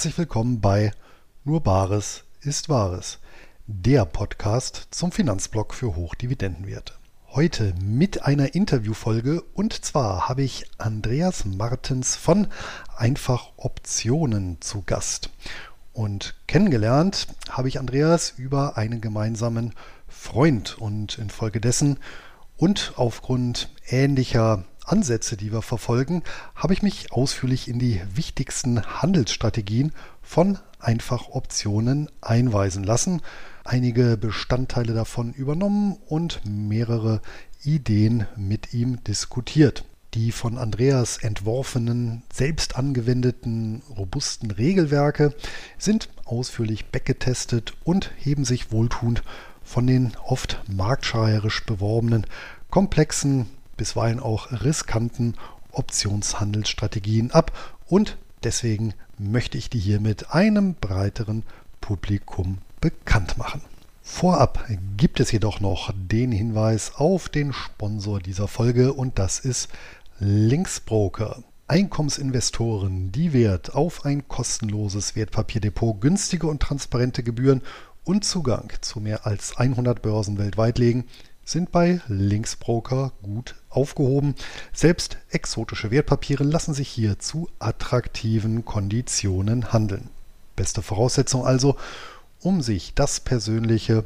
Herzlich willkommen bei Nur Bares ist Wahres, der Podcast zum Finanzblock für Hochdividendenwerte. Heute mit einer Interviewfolge und zwar habe ich Andreas Martens von Einfach Optionen zu Gast. Und kennengelernt habe ich Andreas über einen gemeinsamen Freund und infolgedessen und aufgrund ähnlicher Ansätze, die wir verfolgen, habe ich mich ausführlich in die wichtigsten Handelsstrategien von Einfach Optionen einweisen lassen, einige Bestandteile davon übernommen und mehrere Ideen mit ihm diskutiert. Die von Andreas entworfenen, selbst angewendeten, robusten Regelwerke sind ausführlich backgetestet und heben sich wohltuend von den oft marktschreierisch beworbenen, komplexen bisweilen auch riskanten Optionshandelsstrategien ab und deswegen möchte ich die hiermit einem breiteren Publikum bekannt machen. Vorab gibt es jedoch noch den Hinweis auf den Sponsor dieser Folge und das ist Linksbroker. Einkommensinvestoren, die Wert auf ein kostenloses Wertpapierdepot, günstige und transparente Gebühren und Zugang zu mehr als 100 Börsen weltweit legen, sind bei Linksbroker gut aufgehoben. Selbst exotische Wertpapiere lassen sich hier zu attraktiven Konditionen handeln. Beste Voraussetzung also, um sich das persönliche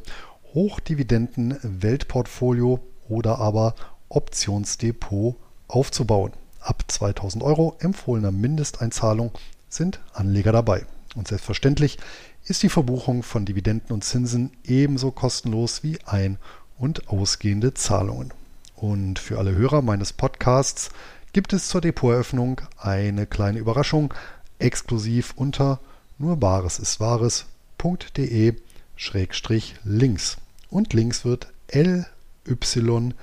Hochdividenden-Weltportfolio oder aber Optionsdepot aufzubauen. Ab 2000 Euro empfohlener Mindesteinzahlung sind Anleger dabei. Und selbstverständlich ist die Verbuchung von Dividenden und Zinsen ebenso kostenlos wie ein- und ausgehende Zahlungen. Und für alle Hörer meines Podcasts gibt es zur Depoteröffnung eine kleine Überraschung, exklusiv unter nur Bares ist Wahres.de Schrägstrich links. Und links wird L Y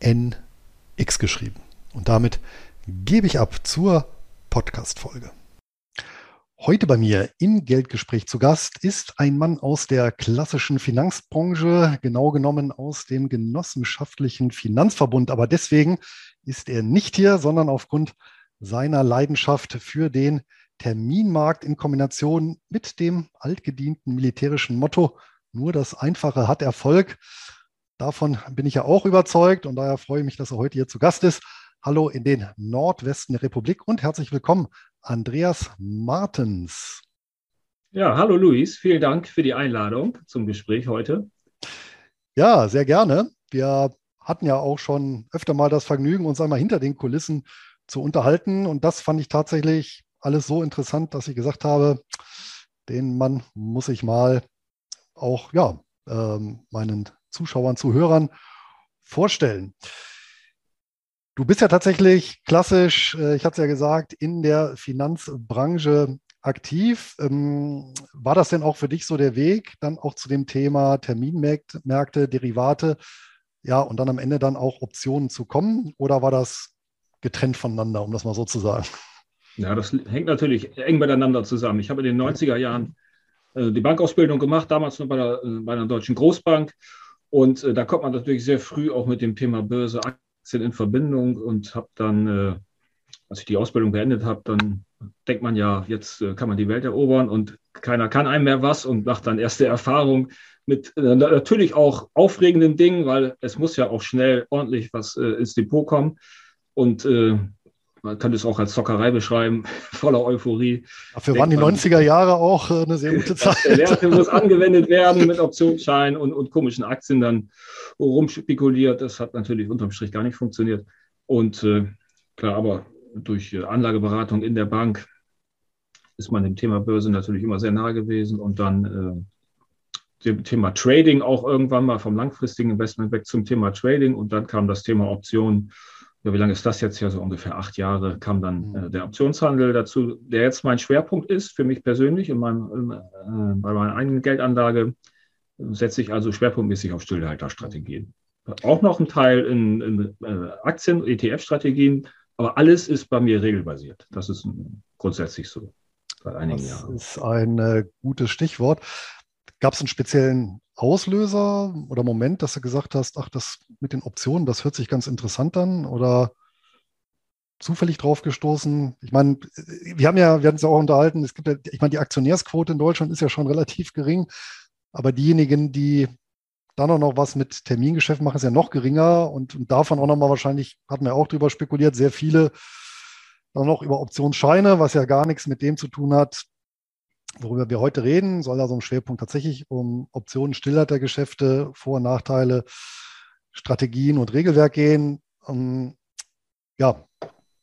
N X geschrieben. Und damit gebe ich ab zur Podcast-Folge. Heute bei mir im Geldgespräch zu Gast ist ein Mann aus der klassischen Finanzbranche, genau genommen aus dem genossenschaftlichen Finanzverbund. Aber deswegen ist er nicht hier, sondern aufgrund seiner Leidenschaft für den Terminmarkt in Kombination mit dem altgedienten militärischen Motto, nur das Einfache hat Erfolg. Davon bin ich ja auch überzeugt und daher freue ich mich, dass er heute hier zu Gast ist. Hallo in den Nordwesten der Republik und herzlich willkommen, Andreas Martens. Ja, hallo Luis, vielen Dank für die Einladung zum Gespräch heute. Ja, sehr gerne. Wir hatten ja auch schon öfter mal das Vergnügen, uns einmal hinter den Kulissen zu unterhalten. Und das fand ich tatsächlich alles so interessant, dass ich gesagt habe, den Mann muss ich mal auch ja, ähm, meinen Zuschauern, Zuhörern vorstellen. Du bist ja tatsächlich klassisch, äh, ich hatte es ja gesagt, in der Finanzbranche aktiv. Ähm, war das denn auch für dich so der Weg, dann auch zu dem Thema Terminmärkte, Derivate, ja, und dann am Ende dann auch Optionen zu kommen? Oder war das getrennt voneinander, um das mal so zu sagen? Ja, das hängt natürlich eng miteinander zusammen. Ich habe in den 90er Jahren äh, die Bankausbildung gemacht, damals noch bei der, äh, bei einer deutschen Großbank. Und da kommt man natürlich sehr früh auch mit dem Thema Börse sind in Verbindung und habe dann, äh, als ich die Ausbildung beendet habe, dann denkt man ja, jetzt äh, kann man die Welt erobern und keiner kann einem mehr was und macht dann erste Erfahrung mit äh, natürlich auch aufregenden Dingen, weil es muss ja auch schnell ordentlich was äh, ins Depot kommen. Und äh, man kann es auch als Zockerei beschreiben, voller Euphorie. Dafür waren die 90er Jahre auch äh, eine sehr gute Zeit. Der Werte muss angewendet werden mit Optionsscheinen und, und komischen Aktien dann rumspekuliert. Das hat natürlich unterm Strich gar nicht funktioniert. Und äh, klar, aber durch äh, Anlageberatung in der Bank ist man dem Thema Börse natürlich immer sehr nahe gewesen und dann äh, dem Thema Trading auch irgendwann mal vom langfristigen Investment weg zum Thema Trading und dann kam das Thema Optionen ja, wie lange ist das jetzt ja? So ungefähr acht Jahre kam dann mhm. äh, der Optionshandel dazu, der jetzt mein Schwerpunkt ist für mich persönlich in meinem, äh, bei meiner eigenen Geldanlage. Setze ich also schwerpunktmäßig auf Stillhalterstrategien. Auch noch ein Teil in, in äh, Aktien, ETF-Strategien, aber alles ist bei mir regelbasiert. Das ist grundsätzlich so seit einigen das Jahren. Das ist ein äh, gutes Stichwort. Gab es einen speziellen Auslöser oder Moment, dass du gesagt hast, ach, das mit den Optionen, das hört sich ganz interessant an? Oder zufällig drauf gestoßen. Ich meine, wir haben ja, wir hatten es ja auch unterhalten, es gibt ja, ich meine, die Aktionärsquote in Deutschland ist ja schon relativ gering, aber diejenigen, die dann auch noch was mit Termingeschäft machen, ist ja noch geringer und, und davon auch nochmal wahrscheinlich, hatten wir auch drüber spekuliert, sehr viele dann noch über Optionsscheine, was ja gar nichts mit dem zu tun hat, worüber wir heute reden, soll da so ein Schwerpunkt tatsächlich um Optionen, Stillhaltergeschäfte, Vor- und Nachteile, Strategien und Regelwerk gehen. Ähm, ja,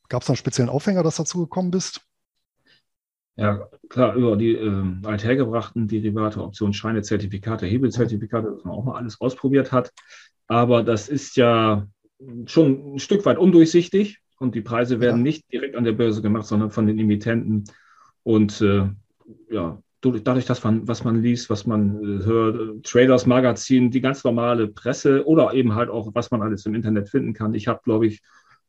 gab es da einen speziellen Aufhänger, dass du dazu gekommen bist? Ja, klar, über die äh, althergebrachten Derivate, Optionsscheine, Zertifikate, Hebelzertifikate, dass man auch mal alles ausprobiert hat. Aber das ist ja schon ein Stück weit undurchsichtig und die Preise werden ja. nicht direkt an der Börse gemacht, sondern von den Emittenten. Und äh, ja, dadurch, dass man, was man liest, was man äh, hört, äh, Traders Magazin, die ganz normale Presse oder eben halt auch, was man alles im Internet finden kann. Ich habe, glaube ich,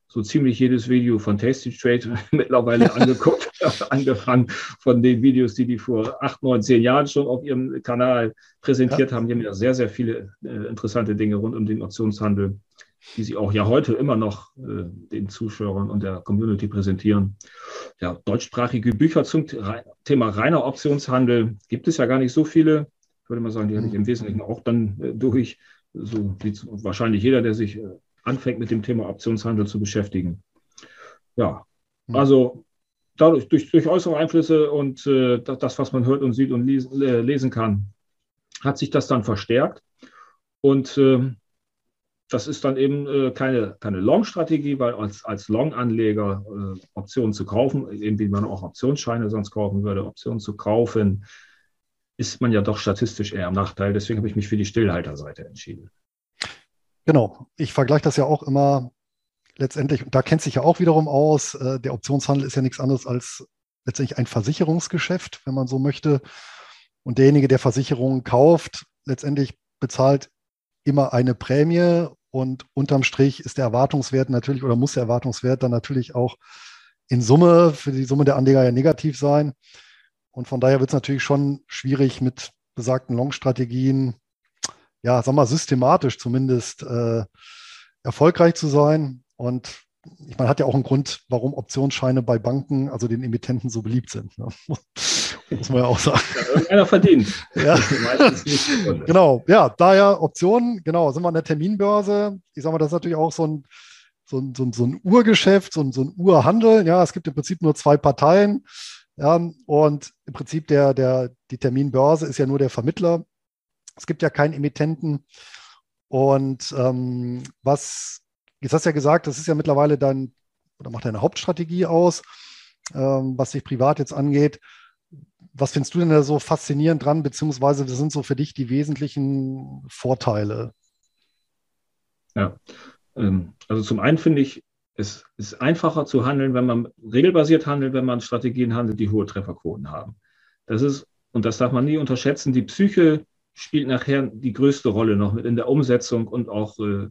so ziemlich jedes Video von Tasty Trade mittlerweile angeguckt, angefangen von den Videos, die die vor acht, neun, zehn Jahren schon auf ihrem Kanal präsentiert ja. haben. Die haben ja sehr, sehr viele äh, interessante Dinge rund um den Optionshandel die sie auch ja heute immer noch äh, den Zuschauern und der Community präsentieren. Ja, deutschsprachige Bücher zum Thema reiner Optionshandel gibt es ja gar nicht so viele. Ich würde mal sagen, die habe ich im Wesentlichen auch dann äh, durch, so wie wahrscheinlich jeder, der sich äh, anfängt mit dem Thema Optionshandel zu beschäftigen. Ja, hm. also dadurch, durch, durch äußere Einflüsse und äh, das, was man hört und sieht und lesen, äh, lesen kann, hat sich das dann verstärkt. Und ähm, das ist dann eben äh, keine, keine Long-Strategie, weil als, als Long-Anleger äh, Optionen zu kaufen, eben wie man auch Optionsscheine sonst kaufen würde, Optionen zu kaufen, ist man ja doch statistisch eher am Nachteil. Deswegen habe ich mich für die Stillhalterseite entschieden. Genau. Ich vergleiche das ja auch immer letztendlich, da kennt sich ja auch wiederum aus, äh, der Optionshandel ist ja nichts anderes als letztendlich ein Versicherungsgeschäft, wenn man so möchte. Und derjenige, der Versicherungen kauft, letztendlich bezahlt immer eine Prämie und unterm Strich ist der Erwartungswert natürlich oder muss der Erwartungswert dann natürlich auch in Summe für die Summe der Anleger ja negativ sein. Und von daher wird es natürlich schon schwierig mit besagten Long-Strategien, ja, sag mal, systematisch zumindest äh, erfolgreich zu sein. Und ich meine, hat ja auch einen Grund, warum Optionsscheine bei Banken, also den Emittenten, so beliebt sind. Ne? Muss man ja auch sagen. Ja, einer verdient. Ja. genau, ja, daher Optionen, genau, sind wir an der Terminbörse. Ich sage mal, das ist natürlich auch so ein, so ein, so ein, so ein Urgeschäft, so ein, so ein Urhandel. Ja, es gibt im Prinzip nur zwei Parteien. Ja, und im Prinzip der, der, die Terminbörse ist ja nur der Vermittler. Es gibt ja keinen Emittenten. Und ähm, was, jetzt hast du ja gesagt, das ist ja mittlerweile dein, oder macht deine Hauptstrategie aus, ähm, was sich privat jetzt angeht was findest du denn da so faszinierend dran, beziehungsweise was sind so für dich die wesentlichen Vorteile? Ja, ähm, also zum einen finde ich, es ist einfacher zu handeln, wenn man regelbasiert handelt, wenn man Strategien handelt, die hohe Trefferquoten haben. Das ist, und das darf man nie unterschätzen, die Psyche spielt nachher die größte Rolle noch mit in der Umsetzung und auch äh,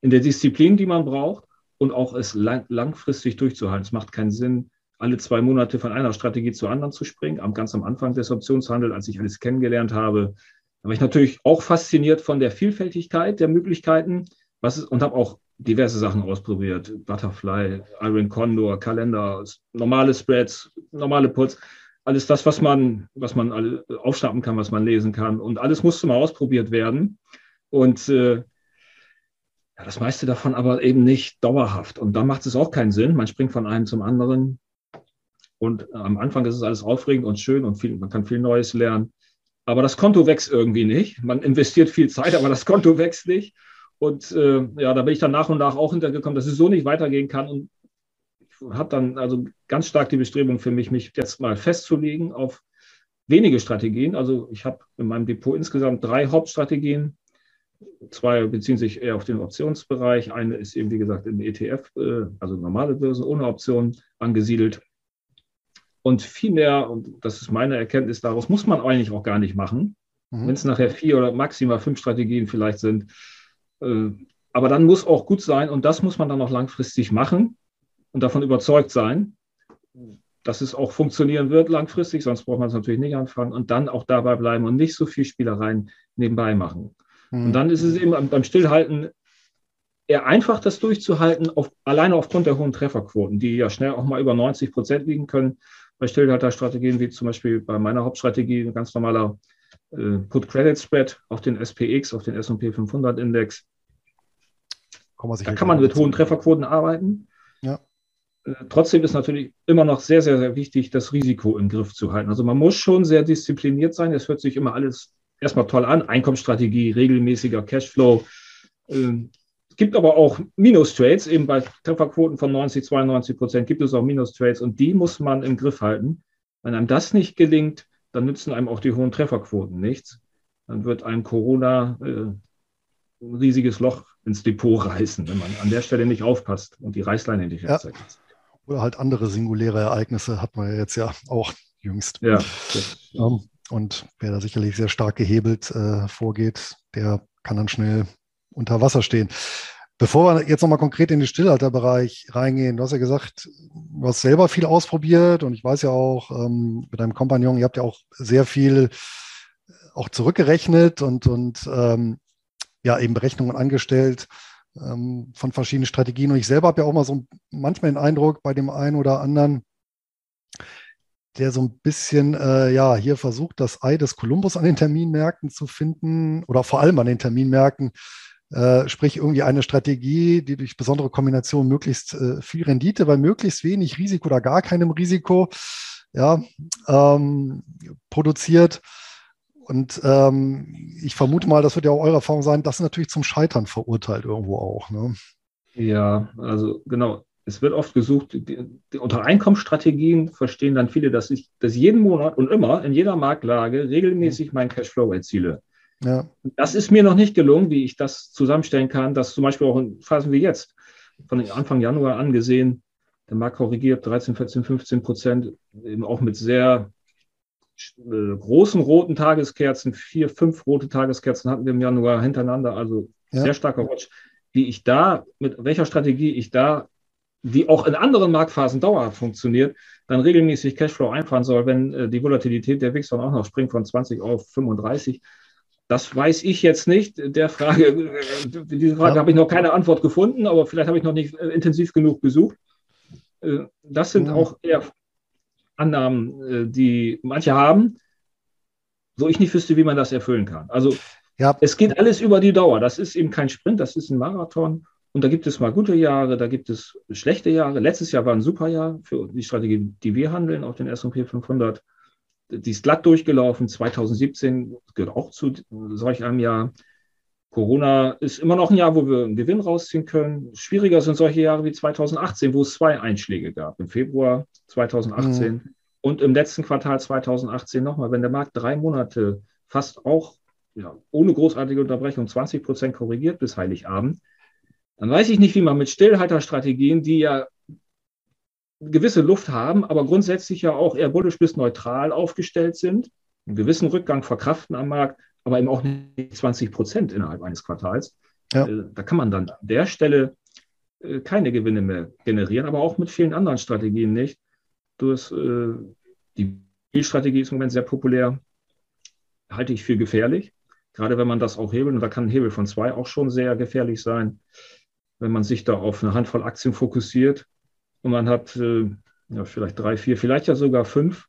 in der Disziplin, die man braucht und auch es lang, langfristig durchzuhalten. Es macht keinen Sinn, alle zwei Monate von einer Strategie zur anderen zu springen. Am, ganz am Anfang des Optionshandels, als ich alles kennengelernt habe, war ich natürlich auch fasziniert von der Vielfältigkeit der Möglichkeiten was ist, und habe auch diverse Sachen ausprobiert. Butterfly, Iron Condor, Kalender, normale Spreads, normale Puts. Alles das, was man, was man aufschnappen kann, was man lesen kann. Und alles musste mal ausprobiert werden. Und äh, ja, das meiste davon aber eben nicht dauerhaft. Und da macht es auch keinen Sinn. Man springt von einem zum anderen. Und am Anfang ist es alles aufregend und schön und viel, man kann viel Neues lernen. Aber das Konto wächst irgendwie nicht. Man investiert viel Zeit, aber das Konto wächst nicht. Und äh, ja, da bin ich dann nach und nach auch hintergekommen, dass es so nicht weitergehen kann. Und ich habe dann also ganz stark die Bestrebung für mich, mich jetzt mal festzulegen auf wenige Strategien. Also ich habe in meinem Depot insgesamt drei Hauptstrategien. Zwei beziehen sich eher auf den Optionsbereich. Eine ist eben, wie gesagt, im ETF, äh, also normale Börse ohne Optionen angesiedelt. Und viel mehr, und das ist meine Erkenntnis daraus, muss man eigentlich auch gar nicht machen. Mhm. Wenn es nachher vier oder maximal fünf Strategien vielleicht sind. Äh, aber dann muss auch gut sein und das muss man dann auch langfristig machen und davon überzeugt sein, dass es auch funktionieren wird langfristig, sonst braucht man es natürlich nicht anfangen und dann auch dabei bleiben und nicht so viel Spielereien nebenbei machen. Mhm. Und dann ist es eben beim Stillhalten eher einfach, das durchzuhalten, auf, alleine aufgrund der hohen Trefferquoten, die ja schnell auch mal über 90 Prozent liegen können. Bei Stillhalterstrategien wie zum Beispiel bei meiner Hauptstrategie ein ganz normaler äh, Put-Credit-Spread auf den SPX, auf den S&P 500-Index. Da kann man mit hohen Trefferquoten arbeiten. Ja. Äh, trotzdem ist natürlich immer noch sehr, sehr, sehr wichtig, das Risiko im Griff zu halten. Also man muss schon sehr diszipliniert sein. Es hört sich immer alles erstmal toll an. Einkommensstrategie, regelmäßiger Cashflow. Es gibt aber auch Minus-Trades, eben bei Trefferquoten von 90, 92 Prozent gibt es auch Minus-Trades und die muss man im Griff halten. Wenn einem das nicht gelingt, dann nützen einem auch die hohen Trefferquoten nichts. Dann wird einem Corona äh, ein riesiges Loch ins Depot reißen, wenn man an der Stelle nicht aufpasst und die Reißleine nicht ja. Oder halt andere singuläre Ereignisse hat man ja jetzt ja auch jüngst. Ja. Ähm, und wer da sicherlich sehr stark gehebelt äh, vorgeht, der kann dann schnell unter Wasser stehen. Bevor wir jetzt nochmal konkret in den Stillhalterbereich reingehen, du hast ja gesagt, du hast selber viel ausprobiert und ich weiß ja auch ähm, mit deinem Kompagnon, ihr habt ja auch sehr viel äh, auch zurückgerechnet und, und ähm, ja eben Berechnungen angestellt ähm, von verschiedenen Strategien. Und ich selber habe ja auch mal so manchmal den Eindruck bei dem einen oder anderen, der so ein bisschen, äh, ja, hier versucht, das Ei des Kolumbus an den Terminmärkten zu finden oder vor allem an den Terminmärkten äh, sprich irgendwie eine Strategie, die durch besondere Kombination möglichst äh, viel Rendite bei möglichst wenig Risiko oder gar keinem Risiko ja, ähm, produziert. Und ähm, ich vermute mal, das wird ja auch eure Erfahrung sein, das ist natürlich zum Scheitern verurteilt irgendwo auch. Ne? Ja, also genau. Es wird oft gesucht, die, die, unter Einkommensstrategien verstehen dann viele, dass ich dass jeden Monat und immer in jeder Marktlage regelmäßig meinen Cashflow erziele. Ja. Das ist mir noch nicht gelungen, wie ich das zusammenstellen kann, dass zum Beispiel auch in Phasen wie jetzt, von Anfang Januar angesehen, der Markt korrigiert 13, 14, 15 Prozent, eben auch mit sehr äh, großen roten Tageskerzen, vier, fünf rote Tageskerzen hatten wir im Januar hintereinander, also ja. sehr starker Watch. Wie ich da, mit welcher Strategie ich da, die auch in anderen Marktphasen dauerhaft funktioniert, dann regelmäßig Cashflow einfahren soll, wenn äh, die Volatilität der WIX dann auch noch springt von 20 auf 35 das weiß ich jetzt nicht. Der Frage, äh, diese Frage ja. habe ich noch keine Antwort gefunden, aber vielleicht habe ich noch nicht äh, intensiv genug gesucht. Äh, das sind ja. auch eher Annahmen, die manche haben, wo ich nicht wüsste, wie man das erfüllen kann. Also ja. es geht alles über die Dauer. Das ist eben kein Sprint, das ist ein Marathon. Und da gibt es mal gute Jahre, da gibt es schlechte Jahre. Letztes Jahr war ein super Jahr für die Strategie, die wir handeln auf den S&P 500 die ist glatt durchgelaufen. 2017 gehört auch zu solch einem Jahr. Corona ist immer noch ein Jahr, wo wir einen Gewinn rausziehen können. Schwieriger sind solche Jahre wie 2018, wo es zwei Einschläge gab. Im Februar 2018 mhm. und im letzten Quartal 2018 nochmal. Wenn der Markt drei Monate fast auch ja, ohne großartige Unterbrechung 20 Prozent korrigiert bis Heiligabend, dann weiß ich nicht, wie man mit Stillhalterstrategien, die ja gewisse Luft haben, aber grundsätzlich ja auch eher bullisch bis neutral aufgestellt sind, einen gewissen Rückgang verkraften am Markt, aber eben auch nicht 20 Prozent innerhalb eines Quartals. Ja. Äh, da kann man dann an der Stelle äh, keine Gewinne mehr generieren, aber auch mit vielen anderen Strategien nicht. Durch, äh, die Spielstrategie ist im Moment sehr populär, halte ich für gefährlich. Gerade wenn man das auch hebelt, und da kann ein Hebel von zwei auch schon sehr gefährlich sein, wenn man sich da auf eine Handvoll Aktien fokussiert und man hat äh, ja, vielleicht drei, vier, vielleicht ja sogar fünf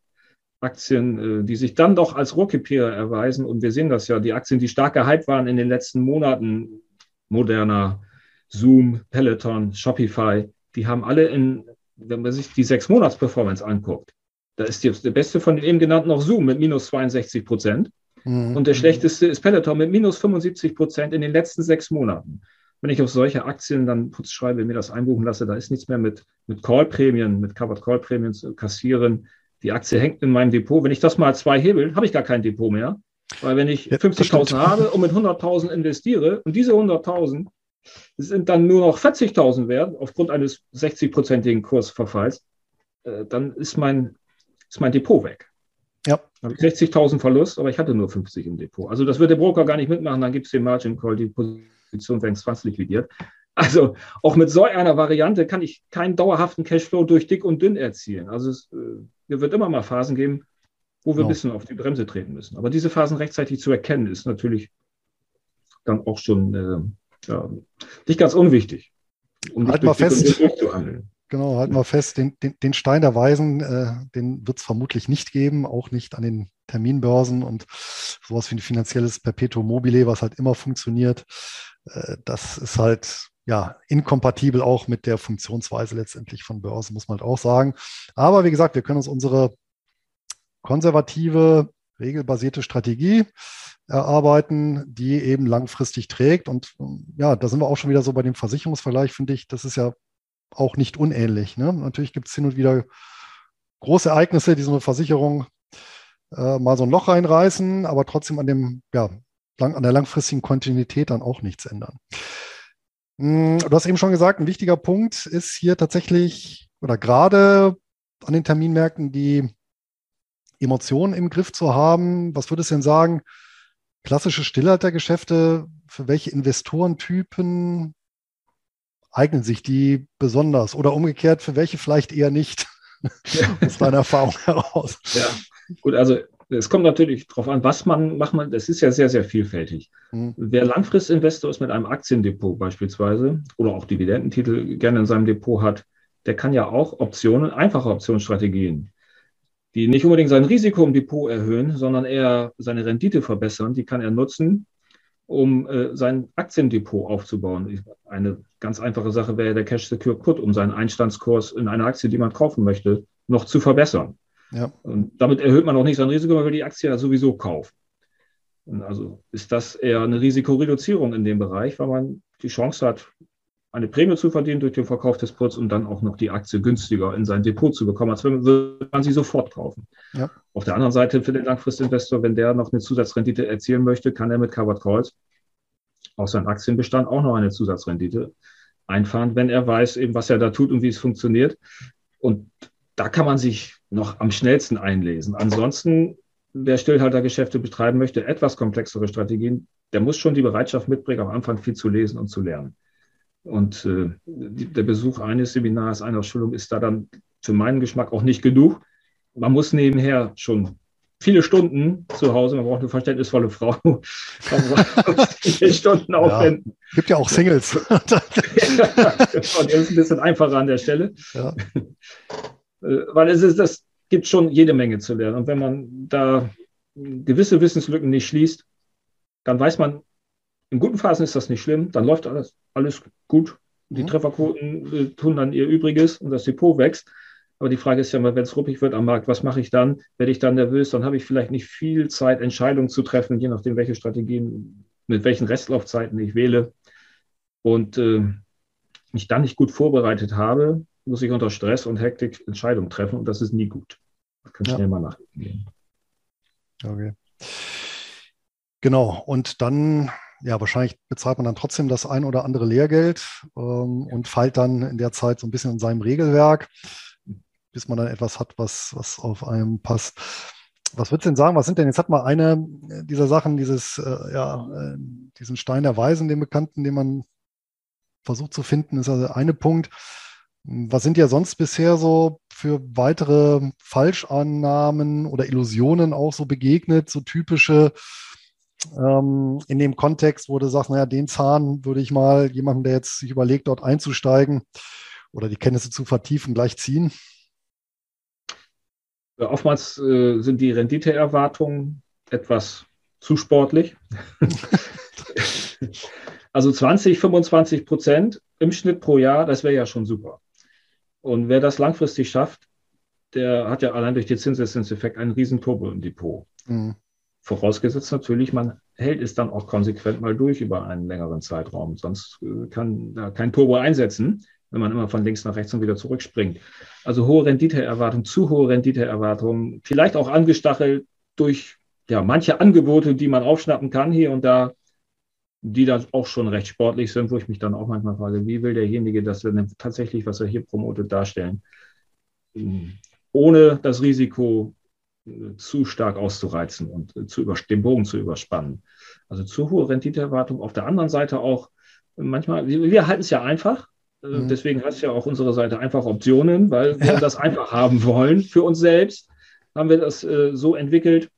Aktien, äh, die sich dann doch als Rohrkrepierer erweisen. Und wir sehen das ja, die Aktien, die stark gehypt waren in den letzten Monaten, Moderna, Zoom, Peloton, Shopify, die haben alle in, wenn man sich die sechs Monats Performance anguckt, da ist die, der beste von den eben genannten noch Zoom mit minus 62 Prozent. Mhm. Und der schlechteste ist Peloton mit minus 75 Prozent in den letzten sechs Monaten wenn ich auf solche Aktien dann Putz schreibe, mir das einbuchen lasse, da ist nichts mehr mit, mit Call-Prämien, mit Covered Call-Prämien zu kassieren. Die Aktie hängt in meinem Depot. Wenn ich das mal zwei hebel, habe ich gar kein Depot mehr. Weil wenn ich 50.000 habe und mit 100.000 investiere und diese 100.000 sind dann nur noch 40.000 wert aufgrund eines 60-prozentigen Kursverfalls, äh, dann ist mein, ist mein Depot weg. Ja. Habe ich 60.000 Verlust, aber ich hatte nur 50 im Depot. Also das wird der Broker gar nicht mitmachen, dann gibt es den Margin Call, die Position Position werden zwangsliquidiert. Also auch mit so einer Variante kann ich keinen dauerhaften Cashflow durch dick und dünn erzielen. Also es äh, wird immer mal Phasen geben, wo wir genau. ein bisschen auf die Bremse treten müssen. Aber diese Phasen rechtzeitig zu erkennen, ist natürlich dann auch schon äh, ja, nicht ganz unwichtig, um halt mal fest. Genau, halten wir fest, den, den, den Stein der Weisen, äh, den wird es vermutlich nicht geben, auch nicht an den Terminbörsen und sowas wie ein finanzielles Perpetuum mobile, was halt immer funktioniert. Äh, das ist halt ja inkompatibel auch mit der Funktionsweise letztendlich von Börsen, muss man halt auch sagen. Aber wie gesagt, wir können uns unsere konservative, regelbasierte Strategie erarbeiten, die eben langfristig trägt. Und ja, da sind wir auch schon wieder so bei dem Versicherungsvergleich, finde ich, das ist ja auch nicht unähnlich. Ne? Natürlich gibt es hin und wieder große Ereignisse, die so eine Versicherung äh, mal so ein Loch reinreißen, aber trotzdem an dem, ja, lang, an der langfristigen Kontinuität dann auch nichts ändern. Hm, du hast eben schon gesagt, ein wichtiger Punkt ist hier tatsächlich oder gerade an den Terminmärkten die Emotionen im Griff zu haben. Was würdest du denn sagen? Klassische Stillhaltergeschäfte, für welche Investorentypen eignen sich die besonders oder umgekehrt, für welche vielleicht eher nicht? Aus deiner Erfahrung heraus. Ja, gut, also es kommt natürlich darauf an, was man macht. Man, das ist ja sehr, sehr vielfältig. Mhm. Wer Langfristinvestor ist mit einem Aktiendepot beispielsweise oder auch Dividendentitel gerne in seinem Depot hat, der kann ja auch Optionen, einfache Optionsstrategien, die nicht unbedingt sein Risiko im Depot erhöhen, sondern eher seine Rendite verbessern, die kann er nutzen, um äh, sein Aktiendepot aufzubauen. Eine ganz einfache Sache wäre der Cash Secure Put, um seinen Einstandskurs in einer Aktie, die man kaufen möchte, noch zu verbessern. Ja. Und damit erhöht man auch nicht sein Risiko, weil die Aktie ja sowieso kauft. Und also ist das eher eine Risikoreduzierung in dem Bereich, weil man die Chance hat, eine Prämie zu verdienen durch den Verkauf des Puts und dann auch noch die Aktie günstiger in sein Depot zu bekommen, als wenn man sie sofort kaufen. Ja. Auf der anderen Seite für den Langfristinvestor, wenn der noch eine Zusatzrendite erzielen möchte, kann er mit Covered Calls aus seinem Aktienbestand auch noch eine Zusatzrendite einfahren, wenn er weiß, eben, was er da tut und wie es funktioniert. Und da kann man sich noch am schnellsten einlesen. Ansonsten, wer Stillhaltergeschäfte betreiben möchte, etwas komplexere Strategien, der muss schon die Bereitschaft mitbringen, am Anfang viel zu lesen und zu lernen. Und äh, der Besuch eines Seminars, einer Schulung ist da dann für meinen Geschmack auch nicht genug. Man muss nebenher schon viele Stunden zu Hause, man braucht eine verständnisvolle Frau, viele Stunden aufwenden. Ja, gibt ja auch Singles. ja, das ist ein bisschen einfacher an der Stelle. Ja. Äh, weil es ist, das gibt schon jede Menge zu lernen. Und wenn man da gewisse Wissenslücken nicht schließt, dann weiß man, in guten Phasen ist das nicht schlimm, dann läuft alles, alles gut. Die mhm. Trefferquoten äh, tun dann ihr Übriges und das Depot wächst. Aber die Frage ist ja mal, wenn es ruppig wird am Markt, was mache ich dann? Werde ich dann nervös? Dann habe ich vielleicht nicht viel Zeit, Entscheidungen zu treffen, je nachdem, welche Strategien, mit welchen Restlaufzeiten ich wähle. Und äh, mich dann nicht gut vorbereitet habe, muss ich unter Stress und Hektik Entscheidungen treffen und das ist nie gut. Das kann ja. schnell mal nachgehen. Okay. Genau, und dann, ja, wahrscheinlich bezahlt man dann trotzdem das ein oder andere Lehrgeld ähm, und feilt dann in der Zeit so ein bisschen in seinem Regelwerk, bis man dann etwas hat, was, was auf einem passt. Was würdest du denn sagen, was sind denn, jetzt hat man eine dieser Sachen, dieses, äh, ja, äh, diesen Stein der Weisen, den Bekannten, den man versucht zu finden, ist also eine Punkt. Was sind ja sonst bisher so für weitere Falschannahmen oder Illusionen auch so begegnet, so typische ähm, in dem Kontext, wo du sagst, naja, den Zahn würde ich mal jemanden, der jetzt sich überlegt, dort einzusteigen oder die Kenntnisse zu vertiefen, gleich ziehen? Oftmals äh, sind die Renditeerwartungen etwas zu sportlich. also 20, 25 Prozent im Schnitt pro Jahr, das wäre ja schon super. Und wer das langfristig schafft, der hat ja allein durch den Zinseszinseffekt einen riesen Turbo im Depot. Mhm. Vorausgesetzt natürlich, man hält es dann auch konsequent mal durch über einen längeren Zeitraum. Sonst äh, kann da kein Turbo einsetzen, wenn man immer von links nach rechts und wieder zurückspringt. Also hohe Renditeerwartung, zu hohe Renditeerwartung, vielleicht auch angestachelt durch ja, manche Angebote, die man aufschnappen kann hier und da, die dann auch schon recht sportlich sind, wo ich mich dann auch manchmal frage, wie will derjenige das denn tatsächlich, was er hier promotet, darstellen, ohne das Risiko äh, zu stark auszureizen und äh, zu über, den Bogen zu überspannen. Also zu hohe Renditeerwartung. Auf der anderen Seite auch manchmal, wir halten es ja einfach. Äh, mhm. Deswegen heißt ja auch unsere Seite einfach Optionen, weil wir ja. das einfach haben wollen für uns selbst. Haben wir das äh, so entwickelt,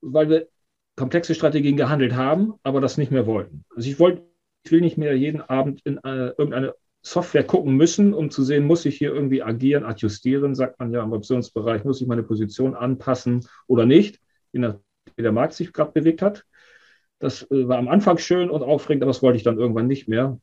weil wir komplexe Strategien gehandelt haben, aber das nicht mehr wollten. Also ich wollte will nicht mehr jeden Abend in äh, irgendeine Software gucken müssen, um zu sehen, muss ich hier irgendwie agieren, adjustieren, sagt man ja im Optionsbereich, muss ich meine Position anpassen oder nicht, je nachdem, wie der Markt sich gerade bewegt hat. Das äh, war am Anfang schön und aufregend, aber das wollte ich dann irgendwann nicht mehr.